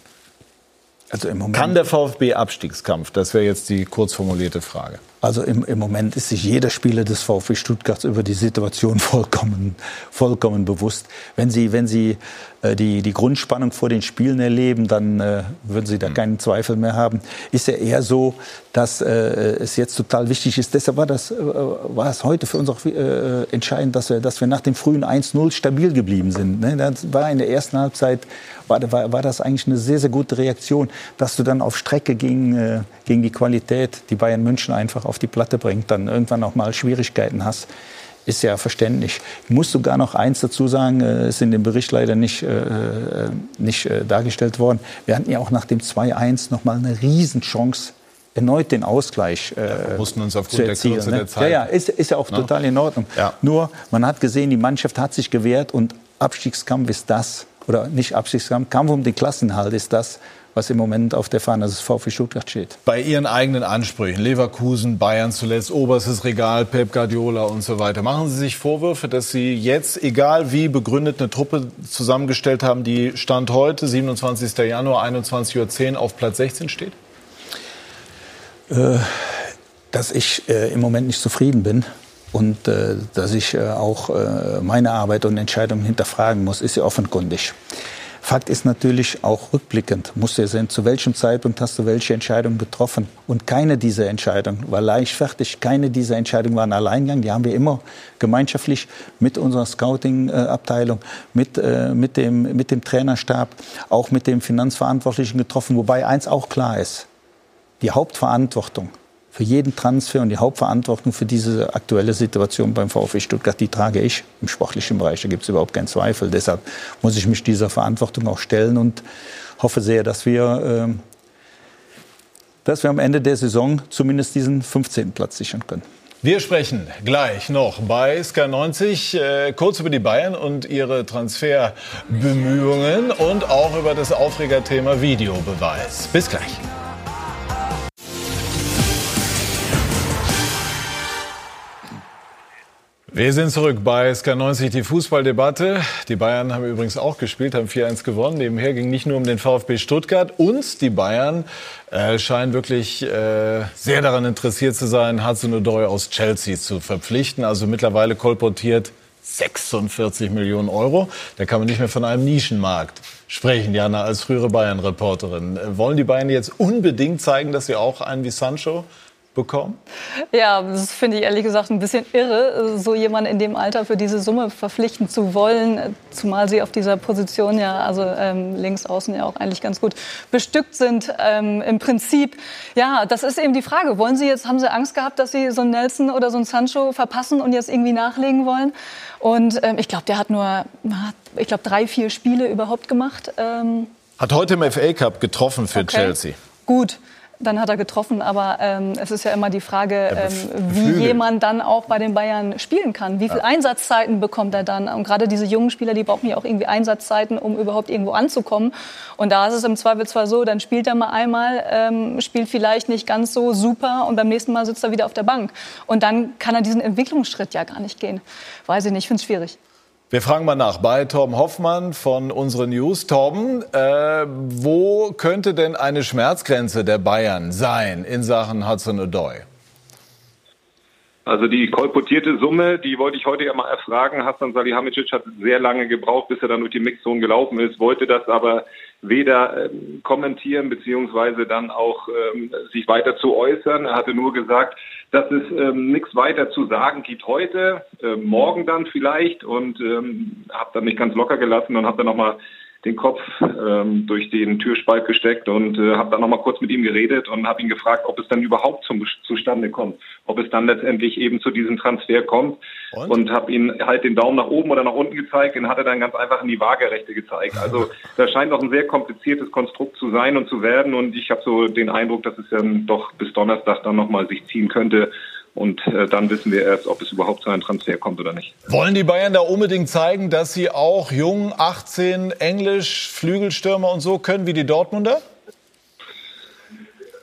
S3: Also im Moment,
S1: Kann der VfB Abstiegskampf? Das wäre jetzt die kurz formulierte Frage.
S3: Also im, im Moment ist sich jeder Spieler des VfB Stuttgarts über die Situation vollkommen, vollkommen bewusst. Wenn Sie, wenn Sie äh, die, die Grundspannung vor den Spielen erleben, dann äh, würden Sie da keinen Zweifel mehr haben. Ist ja eher so, dass äh, es jetzt total wichtig ist. Deshalb war das, äh, war es heute für uns auch äh, entscheidend, dass wir, dass wir nach dem frühen 1-0 stabil geblieben sind. Ne? Das war in der ersten Halbzeit war, war, war das eigentlich eine sehr, sehr gute Reaktion, dass du dann auf Strecke gegen, äh, gegen die Qualität, die Bayern München einfach auf die Platte bringt, dann irgendwann auch mal Schwierigkeiten hast. Ist ja verständlich. Ich muss sogar noch eins dazu sagen, äh, ist in dem Bericht leider nicht, äh, äh, nicht äh, dargestellt worden. Wir hatten ja auch nach dem 2-1 noch mal eine Riesenchance, erneut den Ausgleich äh,
S1: mussten uns aufgrund
S3: zu
S1: der. Kürze
S3: ne?
S1: der Zeit-
S3: Ja, ja, ist, ist ja auch
S1: Ne?
S3: total in Ordnung.
S1: Ja.
S3: Nur, man hat gesehen, die Mannschaft hat sich gewehrt und Abstiegskampf ist das, oder nicht Abstiegskampf, Kampf um den Klassenhalt ist das, was im Moment auf der Fahne des VfB Stuttgart steht.
S1: Bei Ihren eigenen Ansprüchen, Leverkusen, Bayern zuletzt, oberstes Regal, Pep Guardiola und so weiter, machen Sie sich Vorwürfe, dass Sie jetzt, egal wie begründet, eine Truppe zusammengestellt haben, die Stand heute, 27. Januar, 21.10 Uhr auf Platz 16 steht?
S3: Äh, dass ich äh, im Moment nicht zufrieden bin und äh, dass ich äh, auch äh, meine Arbeit und Entscheidungen hinterfragen muss, ist ja offenkundig. Fakt ist natürlich auch rückblickend, muss ja sehen, zu welchem Zeitpunkt hast du welche Entscheidung getroffen. Und keine dieser Entscheidungen war leichtfertig, keine dieser Entscheidungen waren Alleingang. Die haben wir immer gemeinschaftlich mit unserer Scouting-Abteilung, mit, äh, mit, dem, mit dem Trainerstab, auch mit dem Finanzverantwortlichen getroffen. Wobei eins auch klar ist, die Hauptverantwortung für jeden Transfer und die Hauptverantwortung für diese aktuelle Situation beim VfB Stuttgart, die trage ich im sportlichen Bereich. Da gibt es überhaupt keinen Zweifel. Deshalb muss ich mich dieser Verantwortung auch stellen und hoffe sehr, dass wir, ähm, dass wir am Ende der Saison zumindest diesen 15. Platz sichern können.
S1: Wir sprechen gleich noch bei Sky90 äh, kurz über die Bayern und ihre Transferbemühungen und auch über das Aufregerthema Videobeweis. Bis gleich. Wir sind zurück bei SK90, die Fußballdebatte. Die Bayern haben übrigens auch gespielt, haben 4-1 gewonnen. Nebenher ging nicht nur um den VfB Stuttgart. Und die Bayern äh, scheinen wirklich äh, sehr daran interessiert zu sein, Hudson-Odoi aus Chelsea zu verpflichten. Also mittlerweile kolportiert 46 Millionen Euro. Da kann man nicht mehr von einem Nischenmarkt sprechen, Jana, als frühere Bayern-Reporterin. Äh, wollen die Bayern jetzt unbedingt zeigen, dass sie auch einen wie Sancho bekommen?
S4: Ja, das finde ich ehrlich gesagt ein bisschen irre, so jemanden in dem Alter für diese Summe verpflichten zu wollen, zumal sie auf dieser Position ja, also ähm, links außen ja auch eigentlich ganz gut bestückt sind. Ähm, Im Prinzip, ja, das ist eben die Frage. Wollen Sie jetzt, haben Sie Angst gehabt, dass Sie so einen Nelson oder so einen Sancho verpassen und jetzt irgendwie nachlegen wollen? Und ähm, ich glaube, der hat nur, ich glaube, drei, vier Spiele überhaupt gemacht. Ähm,
S1: Hat heute im FA Cup getroffen für
S4: Okay.
S1: Chelsea.
S4: Gut. Dann hat er getroffen. Aber ähm, es ist ja immer die Frage, ähm, wie jemand dann auch bei den Bayern spielen kann. Wie viele ja. Einsatzzeiten bekommt er dann? Und gerade diese jungen Spieler, die brauchen ja auch irgendwie Einsatzzeiten, um überhaupt irgendwo anzukommen. Und da ist es im Zweifelsfall so, dann spielt er mal einmal, ähm, spielt vielleicht nicht ganz so super und beim nächsten Mal sitzt er wieder auf der Bank. Und dann kann er diesen Entwicklungsschritt ja gar nicht gehen. Weiß ich nicht, ich finde es schwierig.
S1: Wir fragen mal nach bei Torben Hoffmann von unseren News. Torben, äh, wo könnte denn eine Schmerzgrenze der Bayern sein in Sachen Hudson-Odoi?
S13: Also die kolportierte Summe, die wollte ich heute ja mal erfragen. Hassan Salihamidzic hat sehr lange gebraucht, bis er dann durch die Mixzone gelaufen ist, wollte das aber weder ähm, kommentieren beziehungsweise dann auch ähm, sich weiter zu äußern. Er hatte nur gesagt, dass es ähm, nichts weiter zu sagen gibt heute, äh, morgen dann vielleicht und ähm, habe dann nicht ganz locker gelassen und habe dann nochmal den Kopf ähm, durch den Türspalt gesteckt und äh, habe dann nochmal kurz mit ihm geredet und habe ihn gefragt, ob es dann überhaupt zum zustande kommt, ob es dann letztendlich eben zu diesem Transfer kommt. Und, und habe ihm halt den Daumen nach oben oder nach unten gezeigt und hat er dann ganz einfach in die Waagerechte gezeigt. Also da scheint noch ein sehr kompliziertes Konstrukt zu sein und zu werden und ich habe so den Eindruck, dass es dann doch bis Donnerstag dann nochmal sich ziehen könnte und äh, dann wissen wir erst, ob es überhaupt zu einem Transfer kommt oder nicht.
S1: Wollen die Bayern da unbedingt zeigen, dass sie auch jung, 18, Englisch, Flügelstürmer und so können wie die Dortmunder?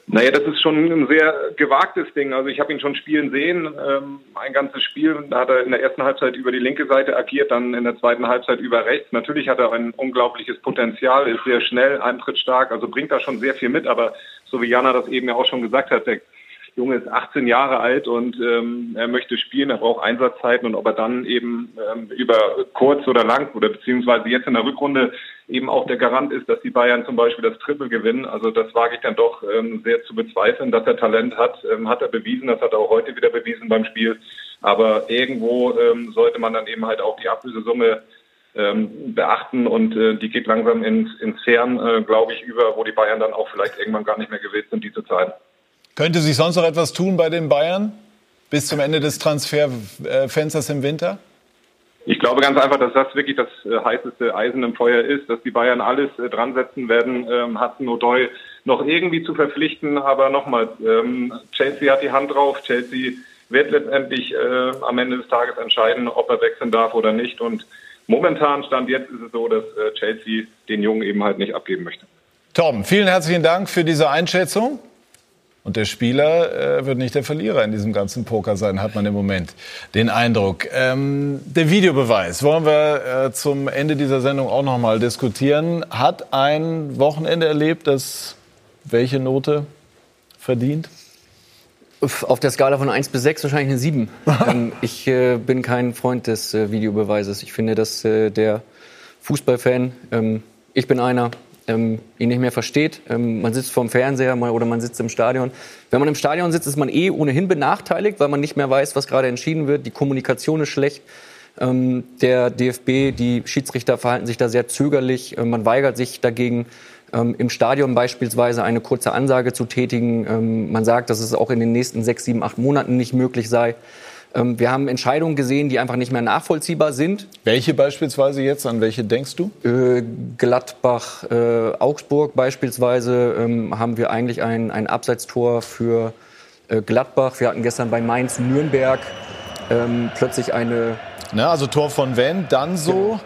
S13: Naja, das ist schon ein sehr gewagtes Ding. Also ich habe ihn schon spielen sehen, ähm, ein ganzes Spiel. Da hat er in der ersten Halbzeit über die linke Seite agiert, dann in der zweiten Halbzeit über rechts. Natürlich hat er ein unglaubliches Potenzial, ist sehr schnell, eintrittstark, also bringt da schon sehr viel mit. Aber so wie Jana das eben ja auch schon gesagt hat, der Junge ist 18 Jahre alt und ähm, er möchte spielen, er braucht Einsatzzeiten und ob er dann eben ähm, über kurz oder lang oder beziehungsweise jetzt in der Rückrunde eben auch der Garant ist, dass die Bayern zum Beispiel das Triple gewinnen. Also das wage ich dann doch ähm, sehr zu bezweifeln, dass er Talent hat, ähm, hat er bewiesen, das hat er auch heute wieder bewiesen beim Spiel. Aber irgendwo ähm, sollte man dann eben halt auch die Ablösesumme ähm, beachten und äh, die geht langsam ins, ins Fern, äh, glaube ich, über, wo die Bayern dann auch vielleicht irgendwann gar nicht mehr gewillt sind, die zu zahlen.
S1: Könnte sich sonst noch etwas tun bei den Bayern bis zum Ende des Transferfensters im Winter?
S13: Ich glaube ganz einfach, dass das wirklich das äh, heißeste Eisen im Feuer ist, dass die Bayern alles äh, dran setzen werden, ähm, Hudson O'Doy noch irgendwie zu verpflichten. Aber nochmal, ähm, Chelsea hat die Hand drauf. Chelsea wird letztendlich äh, am Ende des Tages entscheiden, ob er wechseln darf oder nicht. Und momentan stand jetzt ist es so, dass äh, Chelsea den Jungen eben halt nicht abgeben möchte.
S1: Tom, vielen herzlichen Dank für diese Einschätzung. Und der Spieler äh, wird nicht der Verlierer in diesem ganzen Poker sein, hat man im Moment den Eindruck. Ähm, der Videobeweis wollen wir äh, zum Ende dieser Sendung auch noch mal diskutieren. Hat ein Wochenende erlebt, das welche Note verdient?
S5: Auf der Skala von 1 bis 6 wahrscheinlich eine 7. ähm, ich äh, bin kein Freund des äh, Videobeweises. Ich finde, dass äh, der Fußballfan, ähm, ich bin einer, ähm, ihn nicht mehr versteht. Ähm, man sitzt vorm Fernseher mal, oder man sitzt im Stadion. Wenn man im Stadion sitzt, ist man eh ohnehin benachteiligt, weil man nicht mehr weiß, was gerade entschieden wird. Die Kommunikation ist schlecht. Ähm, der DFB, die Schiedsrichter verhalten sich da sehr zögerlich. Ähm, man weigert sich dagegen, ähm, im Stadion beispielsweise eine kurze Ansage zu tätigen. Ähm, man sagt, dass es auch in den nächsten sechs, sieben, acht Monaten nicht möglich sei. Ähm, wir haben Entscheidungen gesehen, die einfach nicht mehr nachvollziehbar sind.
S1: Welche beispielsweise jetzt? An welche denkst du?
S5: Äh, Gladbach, äh, Augsburg beispielsweise ähm, haben wir eigentlich ein, ein Abseitstor für äh, Gladbach. Wir hatten gestern bei Mainz Nürnberg ähm, plötzlich eine.
S1: Na, also Tor von Wendt, dann so. Genau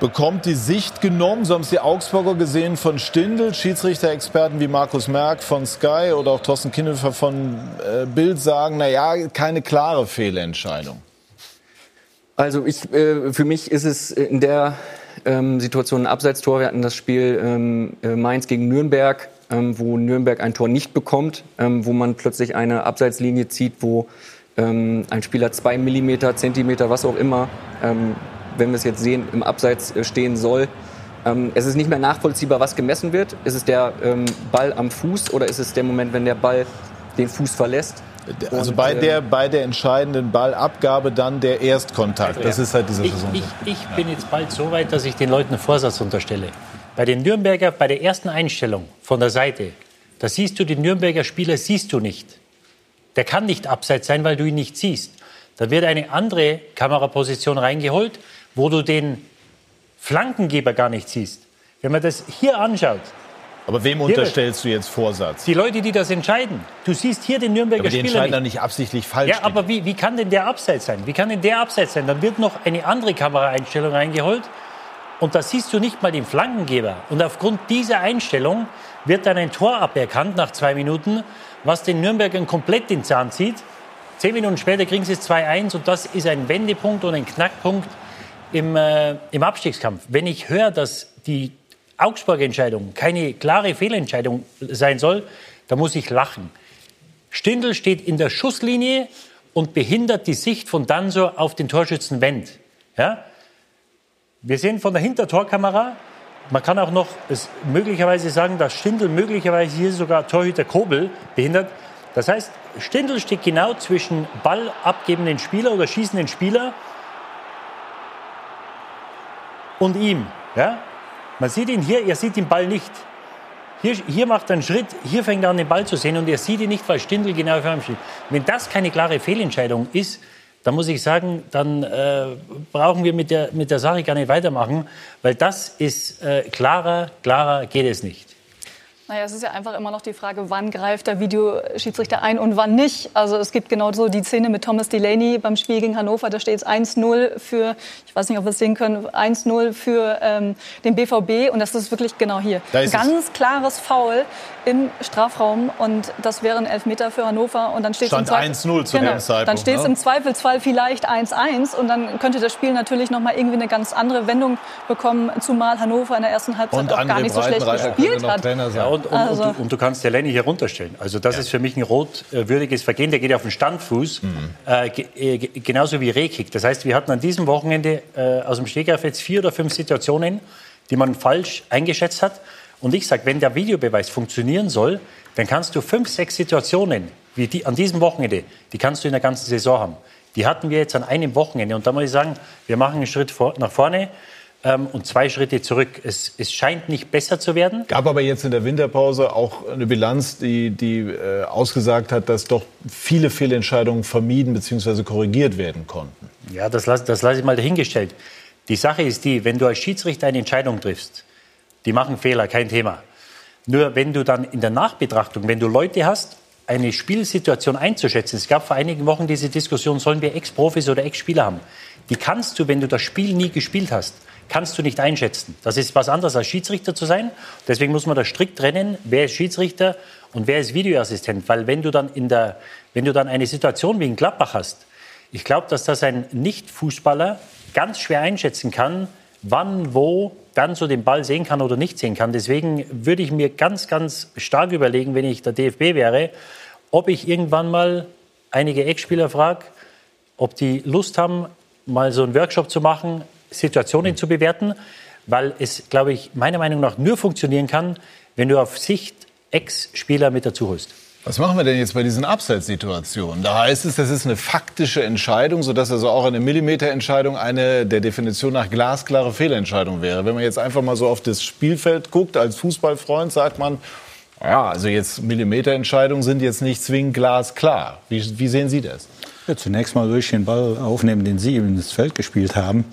S1: bekommt die Sicht genommen. So haben es die Augsburger gesehen von Stindl, Schiedsrichter-Experten wie Markus Merck von Sky oder auch Thorsten Kinnefer von äh, Bild sagen, na ja, keine klare Fehlentscheidung.
S5: Also ich, äh, für mich ist es in der ähm, Situation ein Abseitstor. Wir hatten das Spiel ähm, äh, Mainz gegen Nürnberg, ähm, wo Nürnberg ein Tor nicht bekommt, ähm, wo man plötzlich eine Abseitslinie zieht, wo ähm, ein Spieler zwei Millimeter, Zentimeter, was auch immer, ähm, wenn wir es jetzt sehen, im Abseits äh, stehen soll. Ähm, es ist nicht mehr nachvollziehbar, was gemessen wird. Ist es der ähm, Ball am Fuß oder ist es der Moment, wenn der Ball den Fuß verlässt?
S1: Also Und, bei, der, ähm, bei der entscheidenden Ballabgabe dann der Erstkontakt. Das ist halt dieser
S2: ich, ich, ich bin jetzt bald so weit, dass ich den Leuten einen Vorsatz unterstelle. Bei den Nürnberger, bei der ersten Einstellung von der Seite, da siehst du den Nürnberger Spieler siehst du nicht. Der kann nicht abseits sein, weil du ihn nicht siehst. Dann wird eine andere Kameraposition reingeholt wo du den Flankengeber gar nicht siehst. Wenn man das hier anschaut,
S1: Aber wem unterstellst du jetzt Vorsatz?
S2: Die Leute, die das entscheiden. Du siehst hier den Nürnberger
S1: aber die
S2: Spieler
S1: entscheiden
S2: nicht.
S1: nicht absichtlich falsch.
S2: Ja, aber wie, wie kann denn der abseits sein? Wie kann denn der abseits sein? Dann wird noch eine andere Kameraeinstellung reingeholt und da siehst du nicht mal den Flankengeber. Und aufgrund dieser Einstellung wird dann ein Tor aberkannt nach zwei Minuten, was den Nürnbergern komplett den Zahn zieht. Zehn Minuten später kriegen sie es 2-1 und das ist ein Wendepunkt und ein Knackpunkt im, äh, im Abstiegskampf. Wenn ich höre, dass die Augsburger Entscheidung keine klare Fehlentscheidung sein soll, dann muss ich lachen. Stindl steht in der Schusslinie und behindert die Sicht von Danso auf den Torschützen Wendt. Ja? Wir sehen von der Hintertorkamera, man kann auch noch möglicherweise sagen, dass Stindl möglicherweise hier sogar Torhüter Kobel behindert. Das heißt, Stindl steht genau zwischen Ball abgebenden Spieler oder schießenden Spieler und ihm. Ja? Man sieht ihn hier, er sieht den Ball nicht. Hier, hier macht er einen Schritt, hier fängt er an, den Ball zu sehen und er sieht ihn nicht, weil Stindl genau vor ihm steht. Wenn das keine klare Fehlentscheidung ist, dann muss ich sagen, dann äh, brauchen wir mit der, mit der Sache gar nicht weitermachen, weil das ist äh, klarer, klarer geht es nicht.
S4: Naja, es ist ja einfach immer noch die Frage, wann greift der Videoschiedsrichter ein und wann nicht. Also es gibt genau so die Szene mit Thomas Delaney beim Spiel gegen Hannover. Da steht es 1-0 für, ich weiß nicht, ob wir es sehen können, 1-0 für ähm, den BVB. Und das ist wirklich genau hier.
S1: Da ist
S4: Ganz es. klares Foul im Strafraum. Und das wäre ein Elfmeter für Hannover. Und dann steht
S1: Stand 1-0 zu
S4: genau,
S1: dem Zeitpunkt.
S4: Dann steht es
S1: ne?
S4: im Zweifelsfall vielleicht 1-1. Und dann könnte das Spiel natürlich noch mal irgendwie eine ganz andere Wendung bekommen. Zumal Hannover in der ersten Halbzeit
S1: Und
S4: auch gar nicht so schlecht gespielt hat.
S2: Ja, und, und,
S4: Also-
S2: und, du, und du kannst der Lenny hier runterstellen. Also das ist für mich ein rotwürdiges Vergehen. Der geht auf den Standfuß, äh, ge äh, ge- genauso wie Rehkick. Das heißt, wir hatten an diesem Wochenende äh, aus dem Stegreif jetzt vier oder fünf Situationen, die man falsch eingeschätzt hat. Und ich sage, wenn der Videobeweis funktionieren soll, dann kannst du fünf, sechs Situationen, wie die an diesem Wochenende, die kannst du in der ganzen Saison haben. Die hatten wir jetzt an einem Wochenende. Und da muss ich sagen, wir machen einen Schritt vor, nach vorne ähm, und zwei Schritte zurück. Es, es scheint nicht besser zu werden.
S1: Gab aber jetzt in der Winterpause auch eine Bilanz, die, die äh, ausgesagt hat, dass doch viele Fehlentscheidungen vermieden bzw. korrigiert werden konnten.
S2: Ja, das lasse das lass ich mal dahingestellt. Die Sache ist die, wenn du als Schiedsrichter eine Entscheidung triffst, die machen Fehler, kein Thema. Nur wenn du dann in der Nachbetrachtung, wenn du Leute hast, eine Spielsituation einzuschätzen, es gab vor einigen Wochen diese Diskussion, sollen wir Ex-Profis oder Ex-Spieler haben? Die kannst du, wenn du das Spiel nie gespielt hast, kannst du nicht einschätzen. Das ist was anderes als Schiedsrichter zu sein. Deswegen muss man da strikt trennen, wer ist Schiedsrichter und wer ist Videoassistent. Weil wenn du dann, in der, wenn du dann eine Situation wie in Gladbach hast, ich glaube, dass das ein Nicht-Fußballer ganz schwer einschätzen kann, wann, wo dann so den Ball sehen kann oder nicht sehen kann. Deswegen würde ich mir ganz, ganz stark überlegen, wenn ich der DFB wäre, ob ich irgendwann mal einige Ex-Spieler frage, ob die Lust haben, mal so einen Workshop zu machen, Situationen zu bewerten, weil es, glaube ich, meiner Meinung nach nur funktionieren kann, wenn du auf Sicht Ex-Spieler mit dazu holst.
S1: Was machen wir denn jetzt bei diesen Abseitssituationen? Da heißt es, das ist eine faktische Entscheidung, sodass also auch eine Millimeterentscheidung eine der Definition nach glasklare Fehlentscheidung wäre. Wenn man jetzt einfach mal so auf das Spielfeld guckt, als Fußballfreund sagt man, ja, also jetzt Millimeterentscheidungen sind jetzt nicht zwingend glasklar. Wie, wie sehen Sie das?
S3: Ja, zunächst mal durch den Ball aufnehmen, den Sie ins Feld gespielt haben.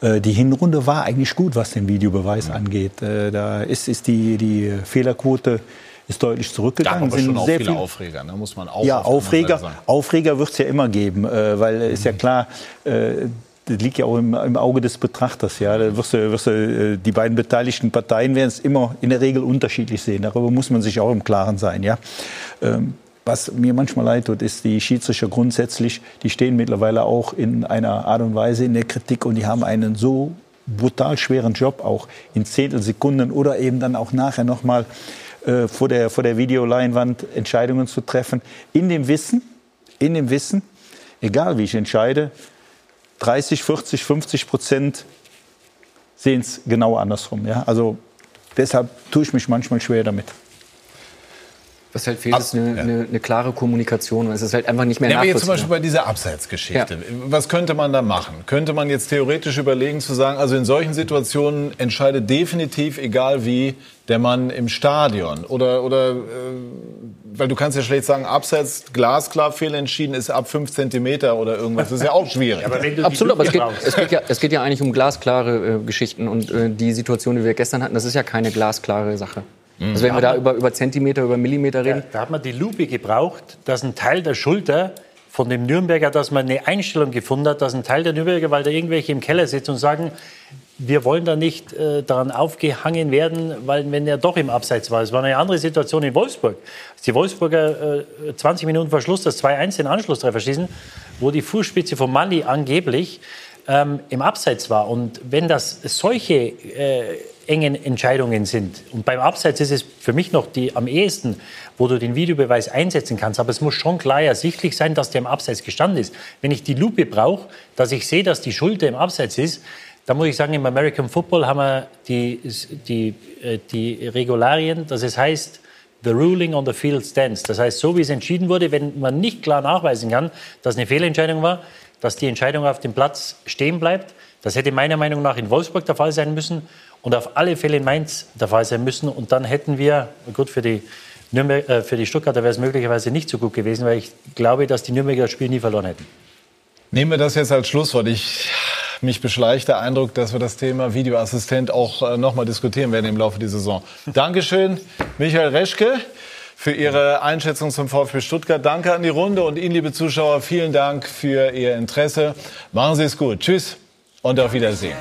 S3: Äh, Die Hinrunde war eigentlich gut, was den Videobeweis angeht. Äh, Da ist, ist die, die Fehlerquote ist deutlich
S1: Gab
S3: zurückgegangen.
S1: aber
S3: Sind
S1: schon auch
S3: sehr
S1: viele
S3: viel-
S1: Aufreger, ne? muss man auch
S3: ja, Aufreger,
S1: sagen.
S3: Aufreger wird es ja immer geben, äh, weil ist ja klar, äh, das liegt ja auch im, im Auge des Betrachters. Ja. Da wirst du, wirst du, die beiden beteiligten Parteien werden es immer in der Regel unterschiedlich sehen. Darüber muss man sich auch im Klaren sein. Ja. Ähm, was mir manchmal leid tut, ist die Schiedsrichter grundsätzlich, die stehen mittlerweile auch in einer Art und Weise in der Kritik und die haben einen so brutal schweren Job, auch in Zehntelsekunden oder eben dann auch nachher nochmal äh, vor, der, vor der Videoleinwand Entscheidungen zu treffen, in dem Wissen, in dem Wissen, egal wie ich entscheide, 30, 40, 50 Prozent sehen es genau andersrum. Ja? Also deshalb tue ich mich manchmal schwer damit.
S5: Was halt fehlt, ist eine, eine, eine klare Kommunikation. weil Es ist halt einfach nicht mehr
S1: Ja, aber jetzt zum
S5: nachvollziehbar.
S1: Beispiel bei dieser Abseitsgeschichte. Was könnte man da machen? Könnte man jetzt theoretisch überlegen zu sagen, also in solchen Situationen entscheidet definitiv, egal wie, der Mann im Stadion? Oder, oder äh, weil du kannst ja schlecht sagen, Abseits glasklar fehlentschieden ist ab 5 Zentimeter oder irgendwas. Das ist ja auch schwierig.
S5: Absolut, aber es geht, es, geht ja, es geht ja eigentlich um glasklare äh, Geschichten. Und äh, die Situation, die wir gestern hatten, das ist ja keine glasklare Sache. Mhm. Also wenn wir da über, über Zentimeter, über Millimeter reden.
S2: Da, da hat man die Lupe gebraucht, dass ein Teil der Schulter von dem Nürnberger, dass man eine Einstellung gefunden hat, dass ein Teil der Nürnberger, weil da irgendwelche im Keller sitzen und sagen, wir wollen da nicht äh, daran aufgehangen werden, weil wenn er doch im Abseits war. Es war eine andere Situation in Wolfsburg. Als die Wolfsburger äh, 20 Minuten vor Schluss das 2-1 den Anschlusstreffer schießen, wo die Fußspitze von Mali angeblich ähm, im Abseits war. Und wenn das solche äh, engen Entscheidungen sind, und beim Abseits ist es für mich noch die am ehesten, wo du den Videobeweis einsetzen kannst, aber es muss schon klar ersichtlich sein, dass der im Abseits gestanden ist. Wenn ich die Lupe brauche, dass ich sehe, dass die Schulter im Abseits ist, da muss ich sagen, im American Football haben wir die, die, äh, die Regularien, dass es heißt, the ruling on the field stands. Das heißt, so wie es entschieden wurde, wenn man nicht klar nachweisen kann, dass eine Fehlentscheidung war, dass die Entscheidung auf dem Platz stehen bleibt. Das hätte meiner Meinung nach in Wolfsburg der Fall sein müssen und auf alle Fälle in Mainz der Fall sein müssen. Und dann hätten wir, gut, für die, Nürnberg, äh, für die Stuttgarter wäre es möglicherweise nicht so gut gewesen, weil ich glaube, dass die Nürnberger das Spiel nie verloren hätten.
S1: Nehmen wir das jetzt als Schlusswort. Ich mich beschleicht der Eindruck, dass wir das Thema Videoassistent auch äh, noch mal diskutieren werden im Laufe der Saison. Dankeschön, Michael Reschke, für Ihre Einschätzung zum VfB Stuttgart. Danke an die Runde und Ihnen, liebe Zuschauer, vielen Dank für Ihr Interesse. Machen Sie es gut. Tschüss und auf Wiedersehen.